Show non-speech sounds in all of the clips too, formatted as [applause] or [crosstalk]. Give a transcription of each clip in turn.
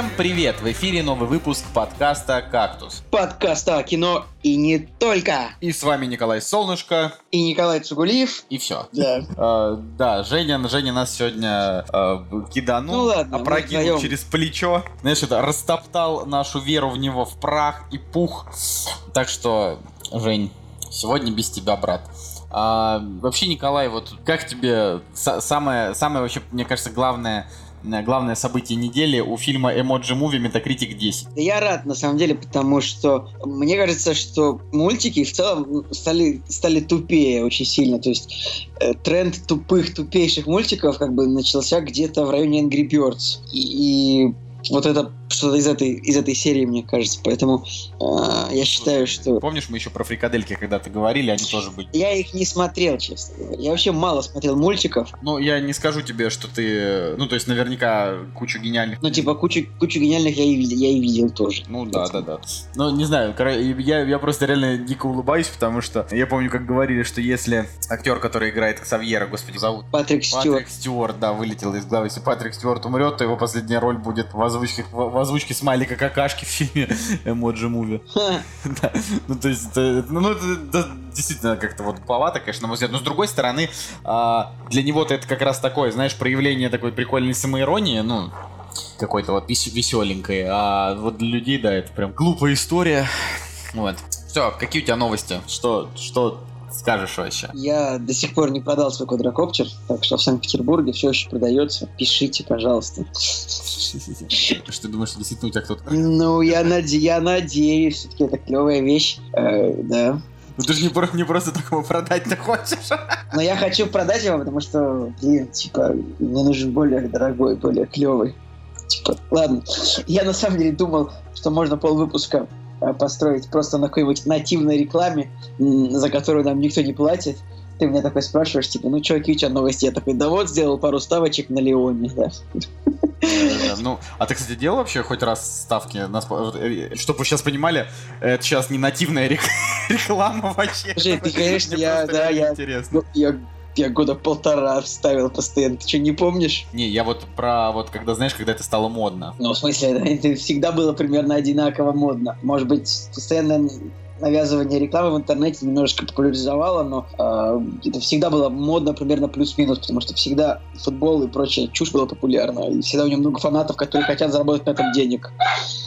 Всем привет! В эфире новый выпуск подкаста «Кактус». Подкаста о кино и не только. И с вами Николай Солнышко. И Николай Цугулиев. И все. Да. Э, да, Женя, Женя нас сегодня э, киданул, Ну ладно, опрокинул вдвоем. через плечо. Знаешь, это растоптал нашу веру в него в прах и пух. Так что, Жень, сегодня без тебя, брат. А, вообще, Николай, вот как тебе са- самое, самое вообще, мне кажется, главное, главное событие недели у фильма Emoji Movie Metacritic 10? Да Я рад, на самом деле, потому что мне кажется, что мультики в целом стали, стали тупее очень сильно. То есть э, тренд тупых, тупейших мультиков как бы начался где-то в районе Angry Birds. И, и вот это что-то из этой, из этой серии, мне кажется. Поэтому э, я считаю, что... Помнишь, мы еще про фрикадельки когда-то говорили, они тоже были. Я их не смотрел, честно говоря. Я вообще мало смотрел мультиков. Ну, я не скажу тебе, что ты... Ну, то есть, наверняка кучу гениальных... Ну, типа, кучу, кучу гениальных я и, я и видел тоже. Ну да, да, да. Ну, не знаю, я, я просто реально дико улыбаюсь, потому что я помню, как говорили, что если актер, который играет Ксавьера, господи, зовут Патрик Стюарт. Патрик Стюарт, да, вылетел из главы. Если Патрик Стюарт умрет, то его последняя роль будет в озвучке, в озвучке смайлика какашки в фильме Эмоджи Муви. Ну, то есть, это, ну, это, действительно как-то вот глуповато, конечно, на мой взгляд. Но, с другой стороны, а, для него-то это как раз такое, знаешь, проявление такой прикольной самоиронии, ну, какой-то вот вес- веселенькой. А вот для людей, да, это прям глупая история. Вот. Все, какие у тебя новости? Что, что скажешь вообще? Я до сих пор не продал свой квадрокоптер, так что в Санкт-Петербурге все еще продается. Пишите, пожалуйста. Что ты думаешь, действительно у тебя кто-то... Ну, я, наде- я надеюсь, все-таки это клевая вещь. Э, да. Ну ты же не, не просто так его продать-то хочешь. [laughs] Но я хочу продать его, потому что, блин, типа, мне нужен более дорогой, более клевый. Типа, ладно. Я на самом деле думал, что можно полвыпуска э, построить просто на какой-нибудь нативной рекламе, за которую нам никто не платит. Ты меня такой спрашиваешь, типа, ну, чуваки, у тебя новости? Я такой, да вот, сделал пару ставочек на Леоне, да. Ну, а ты, кстати, делал вообще хоть раз ставки на спо- э, Чтобы вы сейчас понимали, это сейчас не нативная рек- [laughs] реклама вообще. Слушай, ты, конечно, я- да, я- я, я года полтора вставил постоянно. Ты что, не помнишь? Не, я вот про вот когда, знаешь, когда это стало модно. Ну, в смысле, это, [laughs] это всегда было примерно одинаково модно. Может быть, постоянное навязывание рекламы в интернете немножечко популяризовало, но э, это всегда было модно примерно плюс-минус, потому что всегда футбол и прочая чушь была популярна, и всегда у него много фанатов, которые хотят заработать на этом денег.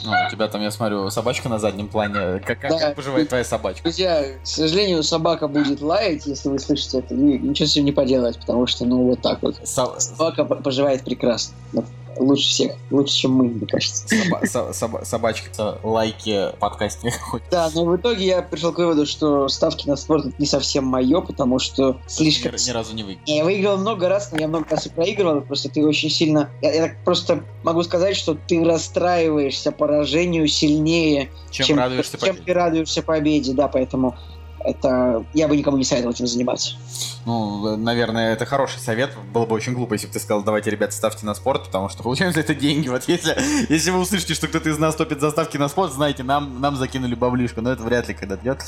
Ну, у тебя там, я смотрю, собачка на заднем плане. Как, как, Да. как поживает твоя собачка? Друзья, к сожалению, собака будет лаять, если вы слышите это, и ничего с ним не поделать, потому что, ну, вот так вот. Со- Собака поживает прекрасно. Лучше всех. Лучше, чем мы, мне кажется. соба- со- соба- собачка со- лайки подкасте хоть. Да, но в итоге я пришел к выводу, что ставки на спорт это не совсем мое, потому что слишком... Ни, ни разу не выиграл. Я выиграл много раз, но я много раз и проигрывал, просто ты очень сильно... Я, я так просто могу сказать, что ты расстраиваешься поражению сильнее, Чем, радуешься чем победе? ты радуешься победе, да, поэтому это... Я бы никому не советовал этим заниматься. Ну, наверное, это хороший совет. Было бы очень глупо, если бы ты сказал, давайте, ребята, ставьте на спорт, потому что получаем за это деньги. Вот если, если вы услышите, что кто-то из нас топит за ставки на спорт, знаете, нам, нам закинули баблишку, но это вряд ли когда идет.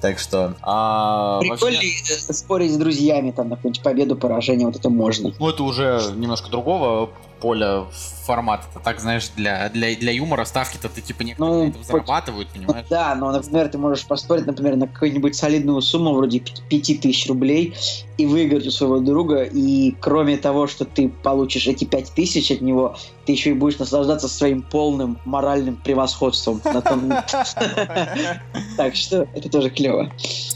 Так что... А, Прикольно вообще, э, спорить с друзьями, там, на какую-нибудь победу, поражение, вот это можно. ну, это уже немножко другого поля формата. Так, знаешь, для, для, для юмора ставки-то ты типа некоторые Ну, зарабатывают, Ну понимаешь? да, но, например, ты можешь поспорить, например, на какую-нибудь солидную сумму, вроде 5000 рублей, и выиграть у своего друга, и кроме того, что ты получишь эти 5000 от него, ты еще и будешь наслаждаться своим полным моральным превосходством на том. [laughs] Так что это тоже клево.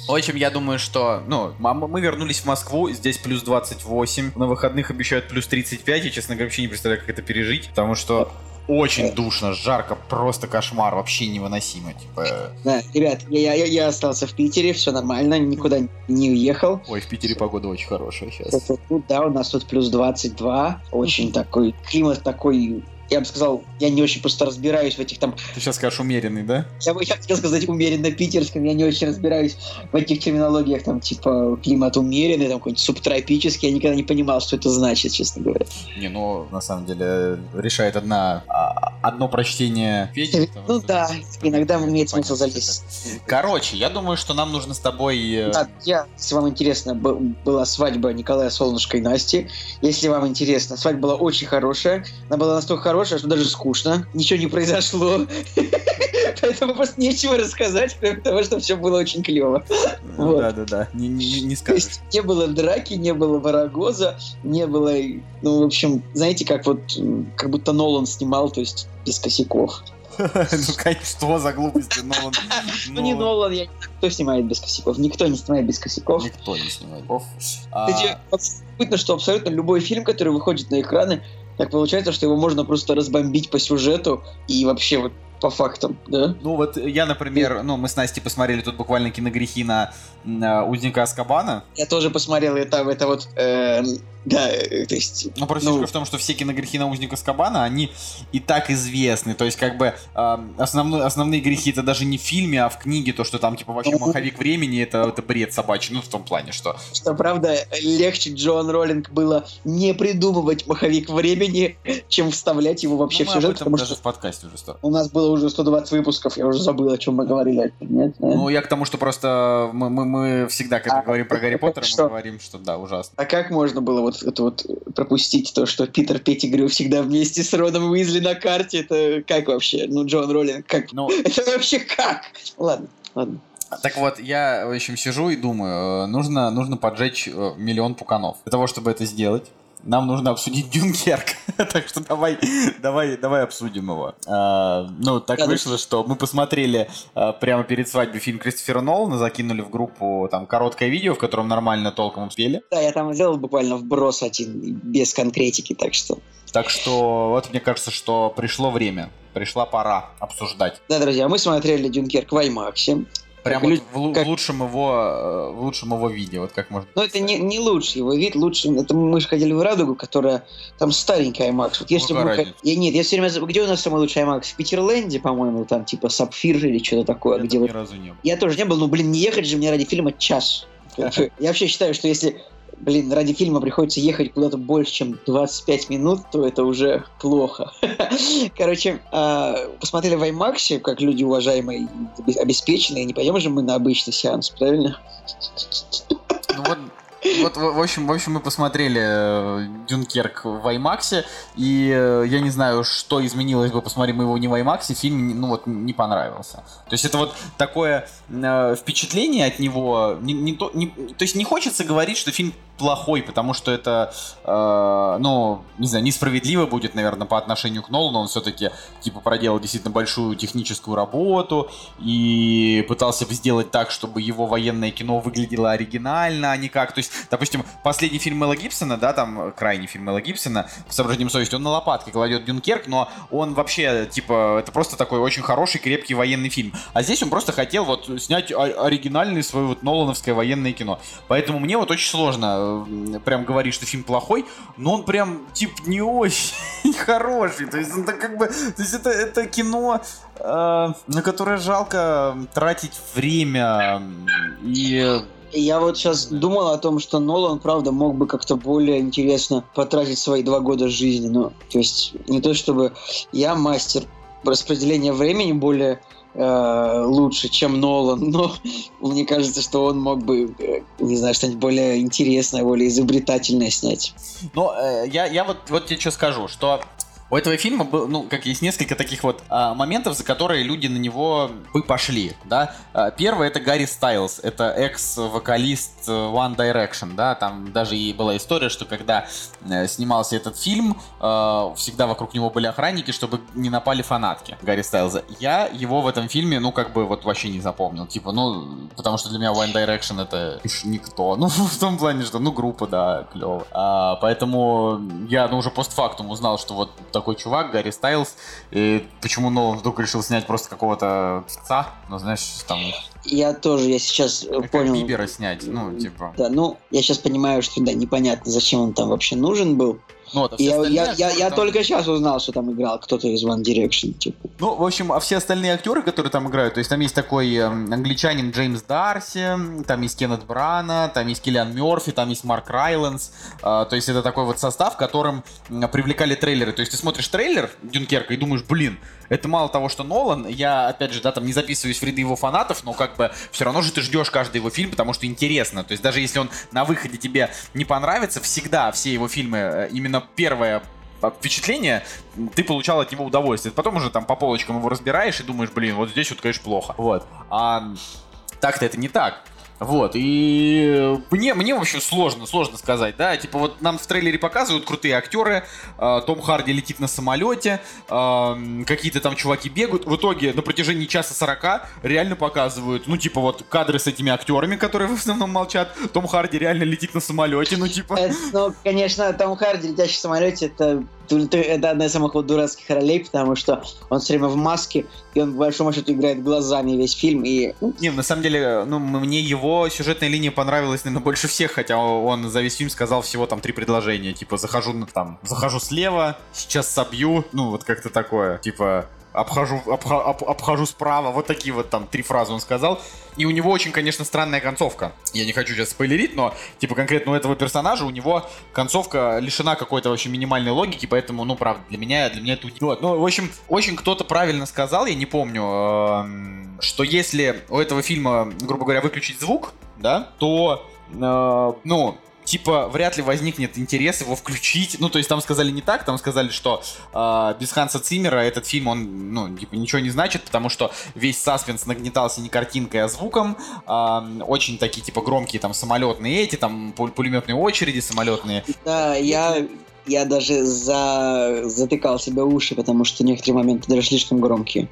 В общем, я думаю, что, ну, мы вернулись в Москву, здесь плюс 28, на выходных обещают плюс 35, я, честно говоря, вообще не представляю, как это пережить, потому что очень душно, жарко, просто кошмар, вообще невыносимо, типа... Да, ребят, я, я, я остался в Питере, все нормально, никуда не уехал. Ой, в Питере погода очень хорошая сейчас. Да, у нас тут плюс 22, очень такой, климат такой, я бы сказал, я не очень просто разбираюсь в этих там Ты сейчас скажешь умеренный, да? Я бы хотел сказать умеренно питерском, я не очень разбираюсь в этих терминологиях, там, типа, климат умеренный, там, какой-нибудь субтропический, я никогда не понимал, что это значит, честно говоря. Не, ну, на самом деле, решает одна а, одно прочтение Феди. Ну да, иногда имеет смысл залезть. Короче, я думаю, что нам нужно с тобой... э, Да, я, если вам интересно, была свадьба Николая Солнышко и Насти. Если вам интересно, свадьба была очень хорошая. Она была настолько хорошая, что даже скучно. Ничего не произошло. [laughs] Поэтому просто нечего рассказать, кроме того, что все было очень клево. Ну Вот. Да-да-да, не, не- не То скажешь. есть не было драки, не было барагоза, не было, ну, в общем, знаете, как вот, как будто Нолан снимал, то есть без косяков. [laughs] Ну, конечно, что за глупости, [laughs] Нолан? Ну, не Нолан, я не знаю, кто снимает без косяков. Никто не снимает без косяков. Никто не снимает. А, Кстати, любопытно, что абсолютно любой фильм, который выходит на экраны, так получается, что его можно просто разбомбить по сюжету и вообще вот по фактам, да? Ну вот я, например, ну мы с Настей посмотрели тут буквально киногрехи на, на Узника Аскабана. Я тоже посмотрел это, это вот, э, да, э, то есть... Ну, просто Ну. в том, что все киногрехи на Узника Аскабана, они и так известны. То есть, как бы, а, основной, основные грехи это даже не в фильме, а в книге, то, что там, типа, вообще Мгм. маховик времени, это, это бред собачий. Ну, в том плане, что... Что, правда, легче Джоан Роллинг было не придумывать маховик времени, чем вставлять его вообще Ну, в мы сюжет, потому даже что в подкасте уже сто. у нас было уже 120 выпусков, я уже забыл, о чем мы говорили. Нет, да? Ну, я к тому, что просто мы, мы, мы всегда, когда А, говорим про Гарри Поттера, мы что? говорим, что да, ужасно. А как можно было вот это вот пропустить то, что Питер Петтигрю всегда вместе с Роном Уизли на карте? Это как вообще? Ну, Джон Роллинг, как? Ну, [laughs] Это вообще как? Ладно, ладно. Так вот, я, в общем, сижу и думаю, э, нужно, нужно поджечь э, миллион пуканов. Для того, чтобы это сделать, нам нужно обсудить Дюнкерк. [laughs] так что давай, давай, давай обсудим его. А, ну, так Да, да. вышло, что мы посмотрели а, прямо перед свадьбой фильм Кристофера Нолана, закинули в группу там короткое видео, в котором нормально толком успели. Да, я там сделал буквально вброс один, без конкретики, так что... Так что вот мне кажется, что пришло время, пришла пора обсуждать. Да, друзья, мы смотрели Дюнкерк в IMAX. Прям вот в, как- в лучшем его, э, в лучшем его виде, вот как можно. Но это не, не лучший его вид, лучше... Это мы же ходили в Радугу, которая... Там старенькая IMAX. Вот если бы мы... Я, нет, я все время... Где у нас самый лучший IMAX? В Питерленде, по-моему, там типа Сапфир или что-то такое, Я где там вот ни разу не был. Я тоже не был, ну, блин, не ехать же мне ради фильма час. [laughs] Я вообще считаю, что если, блин, ради фильма приходится ехать куда-то больше, чем 25 минут, то это уже плохо. [laughs] Короче, а, посмотрели в IMAX, как люди уважаемые обеспеченные, не пойдем же мы на обычный сеанс, правильно? Ну вот, вот в, общем, в общем, мы посмотрели э, Дюнкерк в IMAX, и э, я не знаю, что изменилось бы, посмотрим мы его не в IMAX, фильм, ну вот, не понравился. То есть это вот такое э, впечатление от него, не, не то, не- то есть не хочется говорить, что фильм плохой, потому что это, э, ну, не знаю, несправедливо будет, наверное, по отношению к Нолану, он все-таки, типа, проделал действительно большую техническую работу и пытался сделать так, чтобы его военное кино выглядело оригинально, а не как, то есть, допустим, последний фильм Мэла Гибсона, да, там, крайний фильм Мэла Гибсона, с соображением совести, он на лопатке кладет Дюнкерк, но он вообще, типа, это просто такой очень хороший, крепкий военный фильм. А здесь он просто хотел вот снять оригинальное свое вот Нолановское военное кино. Поэтому мне вот очень сложно э, прям говорить, что фильм плохой, но он прям, типа, не очень [laughs] хороший. То есть, это как бы, то есть это, это кино, э, на которое жалко тратить время и... Я вот сейчас думал о том, что Нолан, правда, мог бы как-то более интересно потратить свои два года жизни. Ну, то есть не то чтобы я мастер распределения времени более э, лучше, чем Нолан, но [laughs] мне кажется, что он мог бы, э, не знаю, что-нибудь более интересное, более изобретательное снять. Но э, я, я вот, вот тебе что скажу, что у этого фильма был, ну, как есть несколько таких вот а, моментов, за которые люди на него бы пошли, да. А, Первый это Гарри Стайлз, это экс-вокалист э, One Direction, да, там даже и была история, что когда э, снимался этот фильм, э, всегда вокруг него были охранники, чтобы не напали фанатки Гарри Стайлза. Я его в этом фильме, ну, как бы вот вообще не запомнил, типа, ну, потому что для меня One Direction это никто, [laughs] ну, в том плане, что, ну, группа, да, клево. А, поэтому я, ну, уже постфактум узнал, что вот такой чувак, Гарри Стайлз, и почему Нолан вдруг решил снять просто какого-то певца, ну, знаешь, там, Я тоже, я сейчас э, как понял. Бибера снять, ну, типа... Да, ну, я сейчас понимаю, что да, непонятно, зачем он там вообще нужен был. Ну, вот, а я, я, я, я там... только сейчас узнал, что там играл кто-то из One Direction. Типа. Ну, в общем, а все остальные актеры, которые там играют, то есть там есть такой э, англичанин Джеймс Дарси, там есть Кеннет Брана, там есть Киллиан Мерфи, там есть Марк Райландс. Э, то есть это такой вот состав, которым привлекали трейлеры. То есть ты смотришь трейлер Дюнкерка и думаешь, блин, это мало того, что Нолан, я, опять же, да, там не записываюсь в ряды его фанатов, но как бы все равно же ты ждешь каждый его фильм, потому что интересно. То есть даже если он на выходе тебе не понравится, всегда все его фильмы, э, именно первое впечатление, ты получал от него удовольствие. Потом уже там по полочкам его разбираешь и думаешь, блин, вот здесь вот, конечно, плохо. Вот. А так-то это не так. Вот, и мне, мне вообще сложно, сложно сказать, да, типа вот нам в трейлере показывают крутые актеры, э, Том Харди летит на самолете, э, какие-то там чуваки бегают, в итоге на протяжении часа сорока реально показывают, ну, типа вот кадры с этими актерами, которые в основном молчат, Том Харди реально летит на самолете, ну, типа... Это, ну, конечно, Том Харди летящий в самолете, это это одна из самых вот дурацких ролей, потому что он все время в маске, и он, по большому счету, играет глазами весь фильм. И... Ну, Не, на самом деле, ну, мне его сюжетная линия понравилась, наверное, больше всех, хотя он за весь фильм сказал всего там три предложения. Типа, захожу там, захожу слева, сейчас собью, ну, вот как-то такое. Типа, обхожу, обха, об, обхожу справа. Вот такие вот там три фразы он сказал. И у него очень, конечно, странная концовка. Я не хочу сейчас спойлерить, но, типа, конкретно у этого персонажа, у него концовка лишена какой-то вообще минимальной логики, поэтому, ну, правда, для меня, для меня это. Вот, ну, в общем, очень кто-то правильно сказал, я не помню, э, что если у этого фильма, грубо говоря, выключить звук, да, то, э, ну, типа, вряд ли возникнет интерес его включить. Ну, то есть там сказали не так, там сказали, что э, без Ханса Циммера этот фильм, он, ну, типа, ничего не значит, потому что весь саспенс нагнетался не картинкой, а звуком. Э, очень такие, типа, громкие там самолетные эти, там пулеметные очереди самолетные. Да, я я даже за... затыкал себе уши, потому что некоторые моменты даже слишком громкие.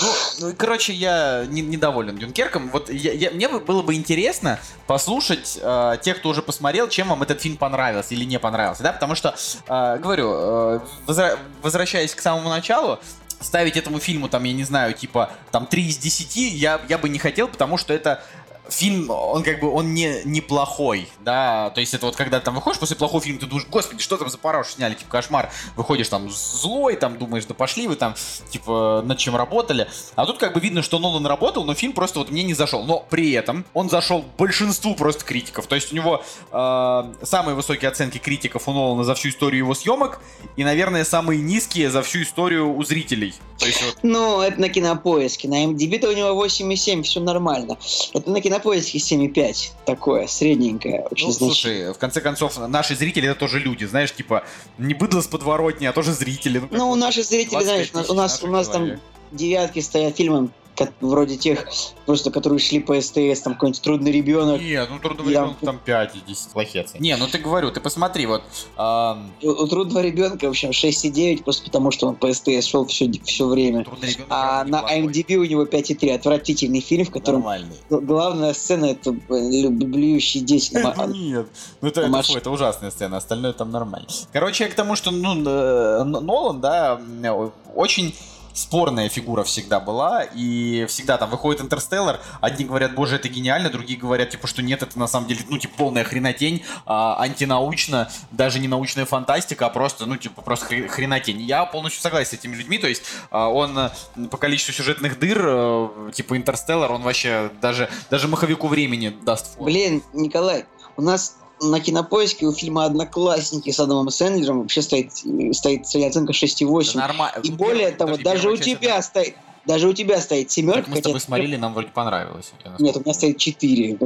Ну, ну короче, я не, недоволен Дюнкерком. Вот я, я, мне было бы интересно послушать э, тех, кто уже посмотрел, чем вам этот фильм понравился или не понравился, да, потому что, э, говорю, э, возра... возвращаясь к самому началу, ставить этому фильму, там, я не знаю, типа, там, 3 из 10 я, я бы не хотел, потому что это фильм, он как бы, он не неплохой, да, то есть это вот когда там выходишь после плохого фильма, ты думаешь, господи, что там за параш сняли, типа кошмар, выходишь там злой, там думаешь, да пошли вы там, типа, над чем работали, а тут как бы видно, что Нолан работал, но фильм просто вот мне не зашел, но при этом он зашел большинству просто критиков, то есть у него э, самые высокие оценки критиков у Нолана за всю историю его съемок и, наверное, самые низкие за всю историю у зрителей. То есть, вот... Ну, это на кинопоиске, на MDB-то у него 8,7, все нормально. Это на кинопоиске поиске 7,5. Такое, средненькое. Очень ну, слушай, в конце концов, наши зрители это тоже люди, знаешь, типа, не быдло с подворотни, а тоже зрители. Ну, ну наши зрители, знаешь, у нас, у нас там девятки стоят фильмом вроде тех, просто которые шли по СТС, там какой-нибудь трудный ребенок. Нет, ну трудного я... ребенка там 5 и 10 плохие Не, ну ты говорю, ты посмотри, вот. А... У, у трудного ребенка, в общем, 6,9, просто потому что он по СТС шел все, все время. а на IMDb у него 5,3. Отвратительный фильм, в котором Нормальный. главная сцена это блюющий дети. [laughs] Нет, ну это, это, это ужасная сцена, остальное там нормально. Короче, к тому, что ну, э, Нолан, да, очень спорная фигура всегда была, и всегда там выходит Интерстеллар, одни говорят, боже, это гениально, другие говорят, типа, что нет, это на самом деле, ну, типа, полная хренотень, а, антинаучно, даже не научная фантастика, а просто, ну, типа, просто хренотень. Я полностью согласен с этими людьми, то есть а, он по количеству сюжетных дыр, а, типа, Интерстеллар, он вообще даже, даже маховику времени даст. Блин, Николай, у нас на кинопоиске у фильма «Одноклассники» с Адамом Сэндлером вообще стоит, стоит оценка 6,8. Да нормально. И более того, даже у тебя стоит даже у тебя стоит семерка. Так мы с тобой смотрели, нам вроде понравилось. Нет, у меня стоит четыре.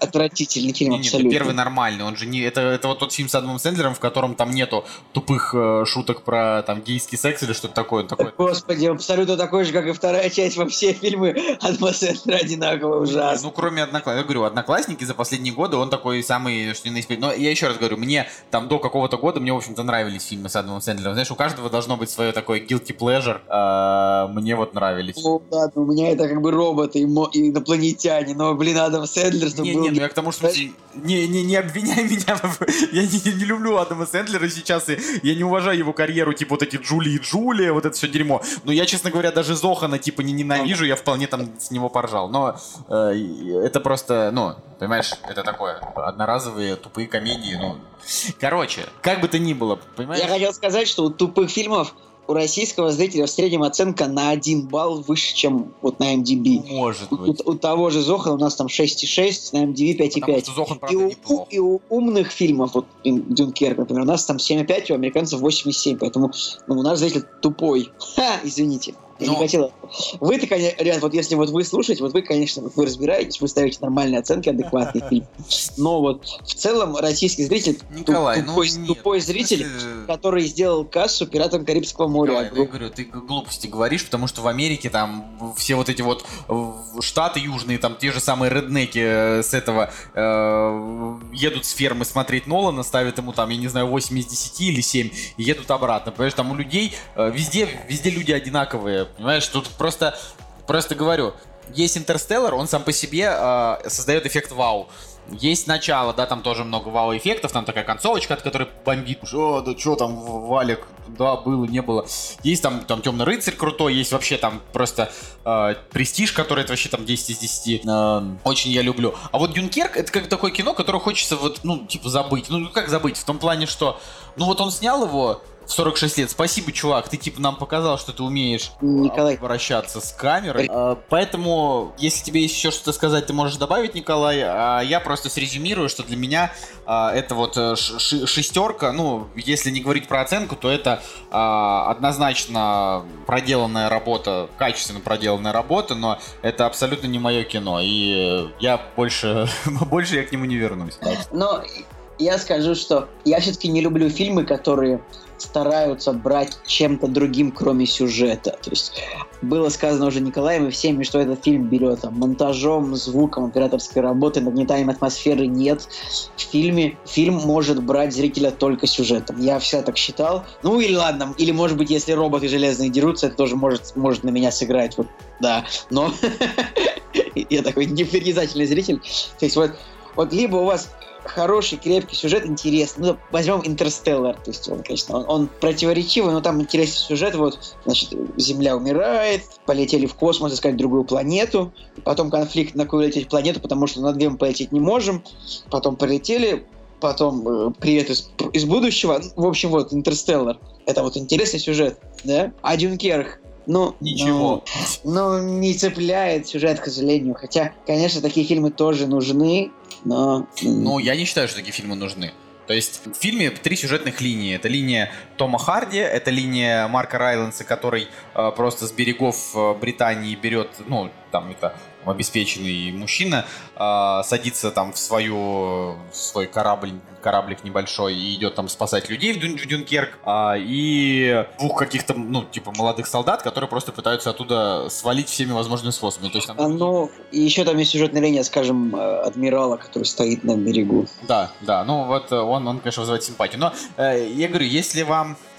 Отвратительный фильм абсолютно. Первый нормальный. Он же не. Это, это вот тот фильм с Адамом Сэндлером, в котором там нету тупых э, шуток про там гейский секс или что-то такое. такое. Господи, абсолютно такой же, как и вторая часть во все фильмы Адама Сэндлера одинаково ужасно. Ну, кроме одноклассников. Я говорю, одноклассники за последние годы он такой самый, что не на Но я еще раз говорю, мне там до какого-то года мне, в общем-то, нравились фильмы с Адамом Сэндлером. Знаешь, у каждого должно быть свое такое guilty pleasure. А, мне вот нравились. Ну ладно, у меня это как бы роботы и, мо- и инопланетяне, но, блин, Адам Сэндлер, чтобы Не, был... не, ну я к тому, что Знаешь- не, не, не обвиняй [laughs] меня. Я не, не люблю Адама Сэндлера сейчас, и я не уважаю его карьеру, типа вот эти Джули и Джулия, вот это все дерьмо. Но я, честно говоря, даже Зохана типа не ненавижу, я вполне там с него поржал. Но э, это просто, ну, понимаешь, это такое, одноразовые тупые комедии, ну. Короче, как бы то ни было, понимаешь? Я хотел сказать, что у тупых фильмов у российского зрителя в среднем оценка на один балл выше, чем вот на MDB. Может У, быть. у того же Зохана у нас там 6,6, на MDB Потому 5,5. что Зохан, И правда, у, неплох. и у умных фильмов, вот Дюнкерк, например, у нас там 7,5, у американцев 8,7, поэтому ну, у нас зритель тупой. Ха, извините. Я не Ну. хотел. Вы-то, конечно, ребят, вот если вот вы слушаете, вот вы, конечно, вот вы разбираетесь, вы ставите нормальные оценки, адекватный фильм. Но вот в целом российский зритель, туп- Николай, ну тупой, нет, тупой зритель, смысле- который сделал кассу пиратам Карибского моря. Николай, ну, я говорю, ты глупости говоришь, потому что в Америке там все вот эти вот штаты южные, там те же самые реднеки э, с этого э, едут с фермы смотреть Нолана, ставят ему там, я не знаю, 8 из 10 или 7, и едут обратно. Понимаешь, там у людей э, везде, везде люди одинаковые. Понимаешь, тут просто, просто говорю, есть Интерстеллар, он сам по себе э, создает эффект вау. Есть начало, да, там тоже много вау-эффектов, там такая концовочка, от которой бомбит. О, да что там, Валик, да, было, не было. Есть там, там Темный рыцарь крутой, есть вообще там просто э, Престиж, который это вообще там 10 из 10. Э, очень я люблю. А вот Дюнкерк, это как такое кино, которое хочется вот, ну, типа забыть. Ну, как забыть? В том плане, что, ну, вот он снял его в 46 лет. Спасибо, чувак, ты типа нам показал, что ты умеешь Николай. обращаться с камерой. А, Поэтому, если тебе есть еще что-то сказать, ты можешь добавить, Николай. А я просто срезюмирую, что для меня а, это вот э, шестерка. Ну, если не говорить про оценку, то это а, однозначно проделанная работа, качественно проделанная работа, но это абсолютно не мое кино. И я больше, [laughs] больше я к нему не вернусь. Но я скажу, что я все-таки не люблю фильмы, которые стараются брать чем-то другим, кроме сюжета. То есть было сказано уже Николаем и всеми, что этот фильм берет там, монтажом, звуком, операторской работой, нагнетанием атмосферы нет. В фильме фильм может брать зрителя только сюжетом. Я всегда так считал. Ну или ладно, или может быть, если роботы железные дерутся, это тоже может, может на меня сыграть. Вот, да. Но [laughs] я такой непритязательный зритель. То есть вот, вот либо у вас хороший, крепкий сюжет, интересный. Ну, возьмем Интерстеллар, то есть он, конечно, он, он противоречивый, но там интересный сюжет, вот, значит, Земля умирает, полетели в космос искать другую планету, потом конфликт, на какую лететь планету, потому что на две мы полететь не можем, потом полетели, потом э, привет из, из будущего, в общем, вот, Интерстеллар, это вот интересный сюжет, да? А Дюнкерк, ну, Ничего. ну, ну, не цепляет сюжет, к сожалению. Хотя, конечно, такие фильмы тоже нужны, м, Ну, я не считаю, что такие фильмы нужны. То есть в фильме три сюжетных линии. Это линия Тома Харди, это линия Марка Райланса, который э, просто с берегов э, Британии берет, ну, там это обеспеченный мужчина, э, садится там в свою в свой корабль, кораблик небольшой и идет там спасать людей в, Дюн- в Дюнкерк, а, и двух каких-то, ну, типа молодых солдат, которые просто пытаются оттуда свалить всеми возможными способами. То есть там ну, и еще там есть сюжетная линия, скажем, э, адмирала, который стоит на берегу. Да, да, ну вот э, он, он конечно, вызывает симпатию. Но э, я говорю, если вам, э,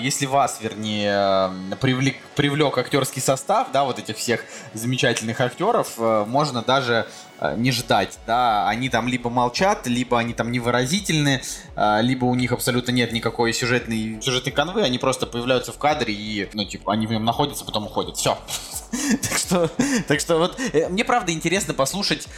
если вас, вернее, э, привлек, привлек актерский состав, да, вот этих всех замечательных актеров, э, можно даже э, не ждать, да, они там либо молчат, либо они там невыразительны, э, либо у них абсолютно нет никакой сюжетной, сюжетной канвы, они просто появляются в кадре и, ну, типа, они в нем находятся, потом уходят. Все. Так что, так что вот, э, мне правда интересно послушать,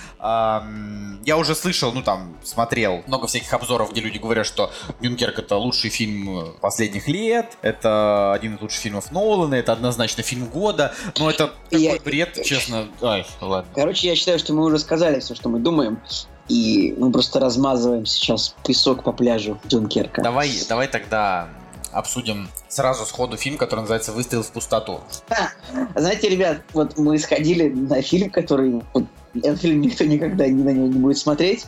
я уже слышал, ну там, смотрел много всяких обзоров, где люди говорят, что Дюнкерк это лучший фильм э, последних лет, это один из лучших фильмов Нолана, это однозначно фильм года, но это такой Я- бред, честно. Ай, ладно. Короче, я считаю, что мы уже сказали все, что мы думаем, и мы просто размазываем сейчас песок по пляжу Дюнкерка. Давай, давай тогда обсудим сразу сходу фильм, который называется «Выстрел в пустоту». Знаете, ребят, вот мы сходили на фильм, который... Вот, этот фильм никто никогда ни на него не будет смотреть.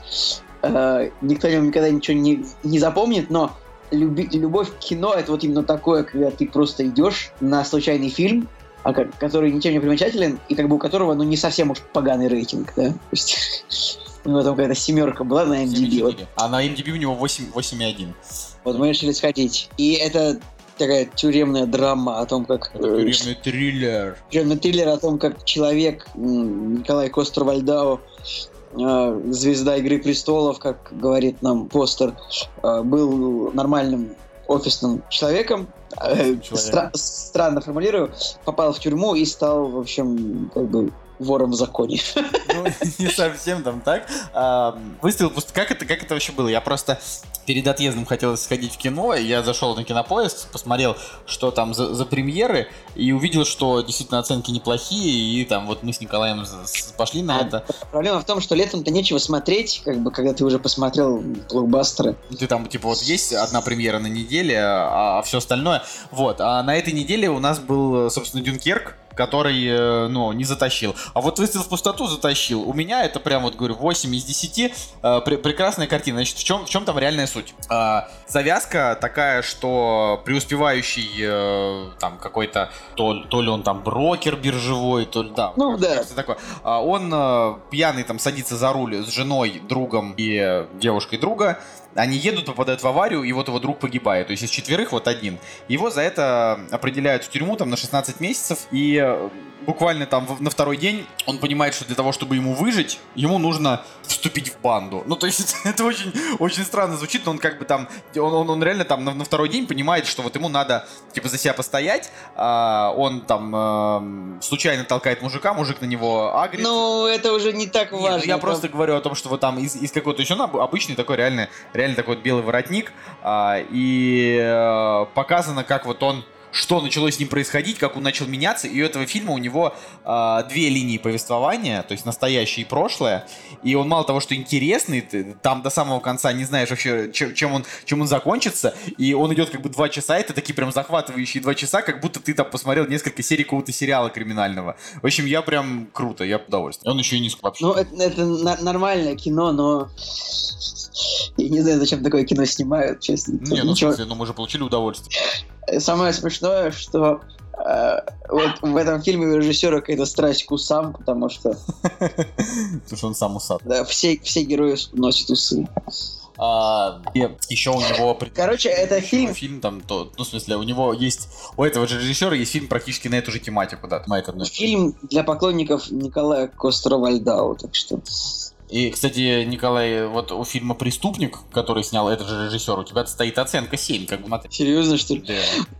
э, никто о нем никогда ничего не, не запомнит, но люби- любовь к кино это вот именно такое, когда ты просто идешь на случайный фильм, а как- который ничем не примечателен, и как бы у которого, ну, не совсем уж поганый рейтинг, да? То есть, [laughs] у него там какая-то семерка была на MDB. Вот, А на MDB у него 8, 8,1. Вот мы решили сходить. И это такая тюремная драма о том, как... э, Тюремный триллер. Тюремный триллер о том, как человек Николай Костер-Вальдау э, звезда Игры престолов, как говорит нам постер, э, был нормальным офисным человеком, Человеком. стра- странно формулирую, попал в тюрьму и стал, в общем, как бы вором в законе. [laughs] Ну, не совсем там так. А, Выстрел пуст... Как это, как это вообще было? Я просто перед отъездом хотел сходить в кино, и я зашел на кинопоиск, посмотрел, что там за, за премьеры, и увидел, что действительно оценки неплохие, и там вот мы с Николаем пошли на А, это. Проблема в том, что летом-то нечего смотреть, как бы, когда ты уже посмотрел блокбастеры. Ты там, типа, вот есть одна премьера на неделе, а, все остальное. Вот. А на этой неделе у нас был, собственно, Дюнкерк, который, э, ну, не затащил. А вот выстрел в пустоту затащил. У меня это прям, вот говорю, 8 из 10. Э, пре- прекрасная картина. Значит, в чем, в чем там реальная суть? А, завязка такая, что преуспевающий э, там какой-то, то, то ли он там брокер биржевой, то ли, да. Ну, да. такое. А он э, пьяный там садится за руль с женой, другом и э, девушкой друга. Они едут, попадают в аварию, и вот его друг погибает. То есть из четверых вот один. Его за это определяют в тюрьму там на 16 месяцев. И э, буквально там на второй день он понимает, что для того, чтобы ему выжить, ему нужно вступить в банду. Ну, то есть [laughs] это очень, очень странно звучит, но он как бы там, он, он, он реально там на, на второй день понимает, что вот ему надо типа за себя постоять. А он там эм, случайно толкает мужика, мужик на него агрит. Ну, это уже не так Нет, важно. ну я это- просто говорю о том, что вот там из, из какого-то еще об- обычный такой реально, реально такой вот белый воротник, а, и э, показано, как вот он что начало с ним происходить, как он начал меняться, и у этого фильма у него а, две линии повествования, то есть настоящее и прошлое, и он мало того, что интересный, ты там до самого конца не знаешь вообще, чем, чем он, чем он закончится, и он идет как бы два часа, это такие прям захватывающие два часа, как будто ты там посмотрел несколько серий какого-то сериала криминального. В общем, я прям круто, я с удовольствием. Он еще и не вообще. Ну, это, это нормальное кино, но... Я не знаю, зачем такое кино снимают, честно. Не, ну в смысле, ну мы же получили удовольствие. Самое смешное, что э, вот в этом фильме у режиссера какая-то страсть к усам, потому что Потому что он сам усат. да, все, все герои носят усы. А, и еще у него... Короче, это фильм... Фильм там, то, ну, в смысле, у него есть... У этого же режиссера есть фильм практически на эту же тематику, да, Майк одной. Фильм для поклонников Николая Костро-Вальдау, так что... И, кстати, Николай, вот у фильма «Преступник», который снял этот же режиссер, у тебя стоит оценка 7, как бы смотри. Серьезно, что ли? Да.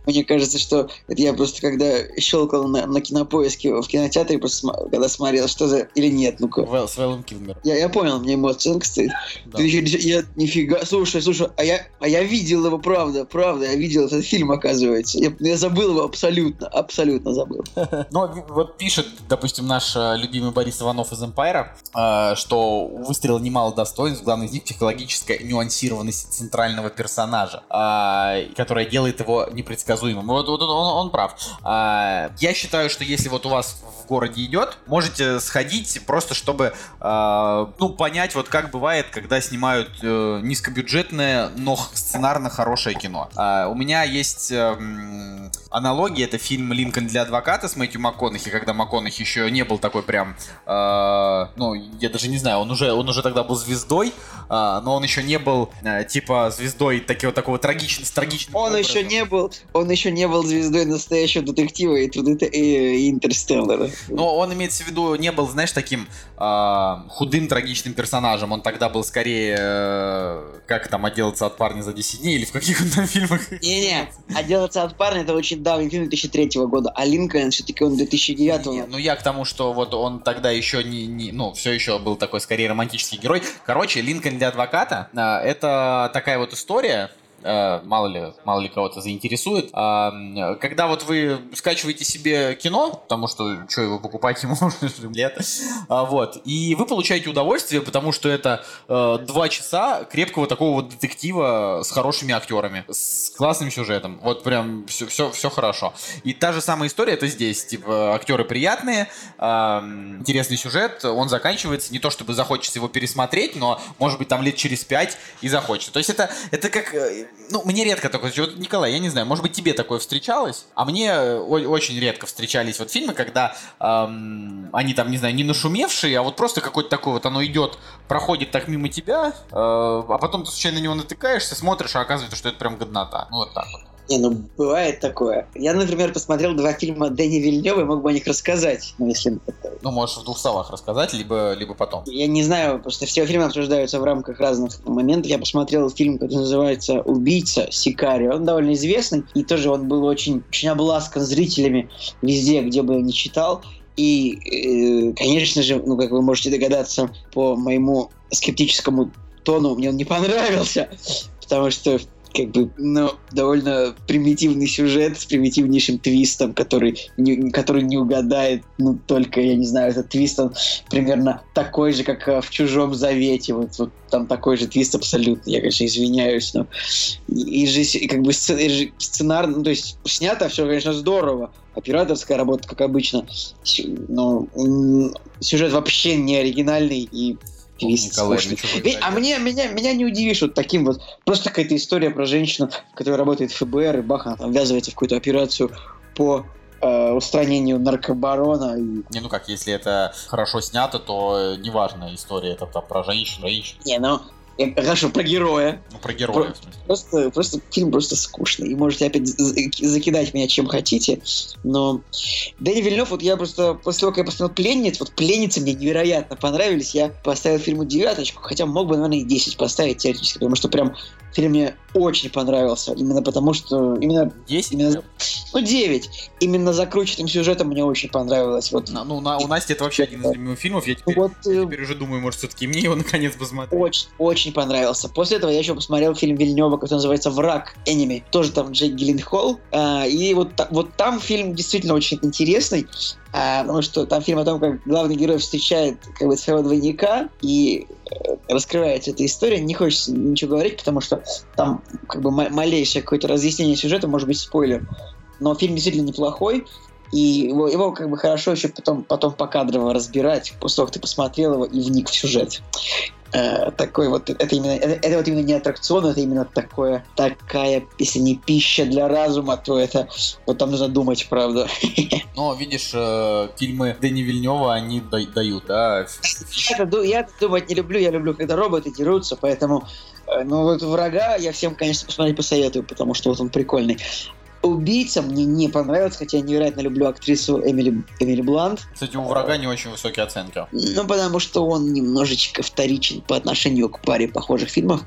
Мне кажется, что это я просто когда щелкал на, на кинопоиске в кинотеатре, просто когда смотрел, что за... Или нет, ну-ка. Вэл- С Вэллом Килмером. Я, я понял, мне ему оценка стоит. Да. Ты Я нифига, слушай, слушай, а я, а я видел его, правда, правда, я видел этот фильм, оказывается. Я, я забыл его абсолютно, абсолютно забыл. Ви- [laughs] вот пишет, допустим, наш э, любимый Борис Иванов из Empire, э, что у выстрела немало достоинств, главное из них психологическая нюансированность центрального персонажа, а, которая делает его непредсказуемым. Вот, вот он, он- он прав. А, я считаю, что если вот у вас в городе идет, можете сходить просто, чтобы а, ну, понять, вот как бывает, когда снимают э, низкобюджетное, но сценарно хорошее кино. А, у меня есть эм, аналогия, это фильм «Линкольн для адвоката» с Мэтью МакКонахи, когда МакКонахи еще не был такой прям, э, ну, я даже не знаю, он уже, он уже тогда был звездой, а, но он еще не был, э, типа, звездой такого, такого трагичного, с трагичным Он образом. еще не был, он еще не был звездой настоящего детектива и, и- и Интерстеллара. Но он имеется в виду, не был, знаешь, таким а, худым, трагичным персонажем. Он тогда был скорее, э, как там, отделаться от парня за 10 дней, или в каких он там фильмах. Не-не, «Отделаться от парня» это очень давний фильм 2003 года, а Линкольн все-таки он 2009 Не, ну я к тому, что вот он тогда еще не, не- ну, все еще был такой скорее романтический герой. Короче, Линкольн для адвоката, а, это такая вот история, мало ли, мало ли кого-то заинтересует. А, Когда вот вы скачиваете себе кино, потому что что его покупать [laughs] ему лет, а, вот, и вы получаете удовольствие, потому что это э, два часа крепкого такого вот детектива с хорошими актерами, с классным сюжетом. Вот прям все, все, все хорошо. И та же самая история это здесь. Типа, актеры приятные, ам, интересный сюжет, он заканчивается. Не то чтобы захочется его пересмотреть, но, может быть, там лет через пять и захочется. То есть это, это как... Ну, мне редко такое... Вот, Николай, я не знаю, может быть, тебе такое встречалось? А мне э, очень редко встречались вот фильмы, когда ам, они там, не знаю, не нашумевшие, а вот просто какой-то такой вот оно идет, проходит так мимо тебя, э, а потом ты случайно на него натыкаешься, смотришь, а оказывается, что это прям годнота. Ну, вот так вот. Не, ну бывает такое. Я, например, посмотрел два фильма Дэни Вильнева и мог бы о них рассказать. Ну, если. Ну, можешь в двух словах рассказать, либо, либо потом. Я не знаю, просто все фильмы обсуждаются в рамках разных моментов. Я посмотрел фильм, который называется «Убийца» Сикари. Он довольно известный, и тоже он был очень, очень обласкан зрителями везде, где бы я не читал. И, э, конечно же, ну, как вы можете догадаться, по моему скептическому тону мне он не понравился, [laughs] потому что как бы, ну, довольно примитивный сюжет с примитивнейшим твистом, который не, который не угадает, ну, только, я не знаю, этот твист, он примерно такой же, как э, в «Чужом завете», вот, вот там такой же твист абсолютно, я, конечно, извиняюсь, но и, и же, и как бы сценар, ну, то есть снято все, конечно, здорово, операторская работа, как обычно, но сюжет вообще не оригинальный и Ведь, а мне, меня, меня не удивишь вот таким вот. Просто какая-то история про женщину, которая работает в ФБР, и бах, она там ввязывается в какую-то операцию по э, устранению наркобарона. И... Не, ну как, если это хорошо снято, то неважно история, это там про женщину, женщину. Не, ну Хорошо, про героя. Ну, про героя, про, Просто, просто фильм просто скучный. И можете опять закидать меня чем хотите. Но Дэнни Вильнев, вот я просто после того, как я посмотрел «Пленниц», вот «Пленницы» мне невероятно понравились. Я поставил фильму девяточку, хотя мог бы, наверное, и 10 поставить теоретически, потому что прям фильм мне очень понравился. Именно потому, что... Именно, 10? Именно, ну, 9. Именно закрученным сюжетом мне очень понравилось. Вот. На, ну, на, у Насти это вообще один из любимых фильмов. Я теперь, вот, я э, теперь уже думаю, может, все-таки мне его наконец посмотреть. Очень, очень понравился. После этого я еще посмотрел фильм Вильнева, который называется «Враг Энеми». Тоже там Джейк Гилленхолл. А, и вот, вот там фильм действительно очень интересный. А, потому что там фильм о том, как главный герой встречает как бы своего двойника и э, раскрывается эта история. Не хочется ничего говорить, потому что там как бы малейшее какое-то разъяснение сюжета может быть спойлер. Но фильм действительно неплохой. И его, его как бы хорошо еще потом, потом покадрово разбирать, после того, как ты посмотрел его и вник в сюжет. Э, такой вот, это именно, это, это вот именно не аттракцион, это именно такое, такая, если не пища для разума, то это, вот там нужно думать, правда. [laughs] Но, видишь, э, фильмы Дэни Вильнева, они дают, да? Я, это, я думать не люблю, я люблю, когда роботы дерутся, поэтому, э, ну вот врага я всем, конечно, посмотреть посоветую, потому что вот он прикольный. Убийца мне не понравился, хотя я невероятно люблю актрису Эмили, Эмили Блант. Кстати, у врага не очень высокие оценки. Ну, потому что он немножечко вторичен по отношению к паре похожих фильмов.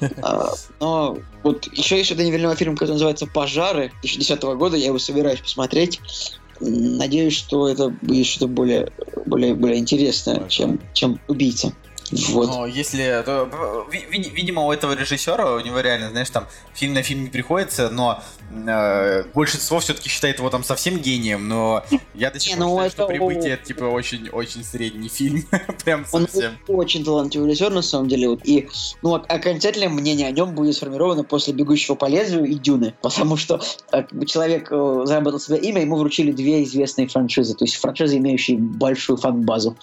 [laughs] А, но вот еще есть один Вильнева фильм, который называется «Пожары» 2010 года, я его собираюсь посмотреть. Надеюсь, что это будет что-то более, более, более интересное, чем, чем «Убийца». Вот. Но если... То, видимо, у этого режиссера, у него реально, знаешь, там фильм на фильм не приходится, но большинство все-таки считает его там совсем гением, но я до сих пор ну считаю, что «Прибытие» это, типа, очень-очень средний фильм. [laughs] Прям совсем. Он очень талантливый режиссер, на самом деле. Вот. И, ну, окончательное мнение о нем будет сформировано после «Бегущего по лезвию» и «Дюны», [laughs] потому что э, человек э, заработал себе имя, ему вручили две известные франшизы, то есть франшизы, имеющие большую фан-базу.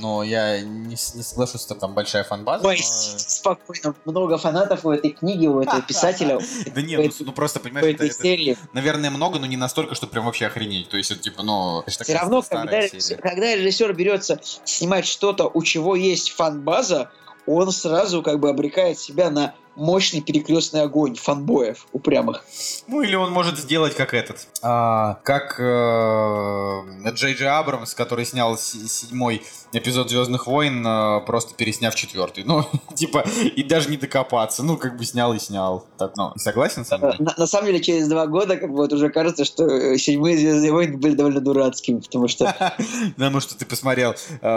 Но я не, не соглашусь что там большая фан-база. Но... [laughs] спокойно, много фанатов у этой книги, у этого писателя. Да нет, ну, ну просто, понимаешь, это, наверное, много, но не настолько, что прям вообще охренеть. То есть, это типа, ну... Все равно, когда, когда режиссер берется снимать что-то, у чего есть фан-база, он сразу как бы обрекает себя на мощный перекрестный огонь фанбоев упрямых. Ну или он может сделать как этот, а, как э, Джей Джей Абрамс, который снял седьмой эпизод Звездных войн, э, просто пересняв четвертый. Ну, [laughs] типа, и даже не докопаться. Ну, как бы снял и снял. Так, ну, согласен с вами? На, на самом деле, через два года, как бы, вот уже кажется, что э, седьмые Звездные войны были довольно дурацкими, потому что... [laughs] Потому что ты посмотрел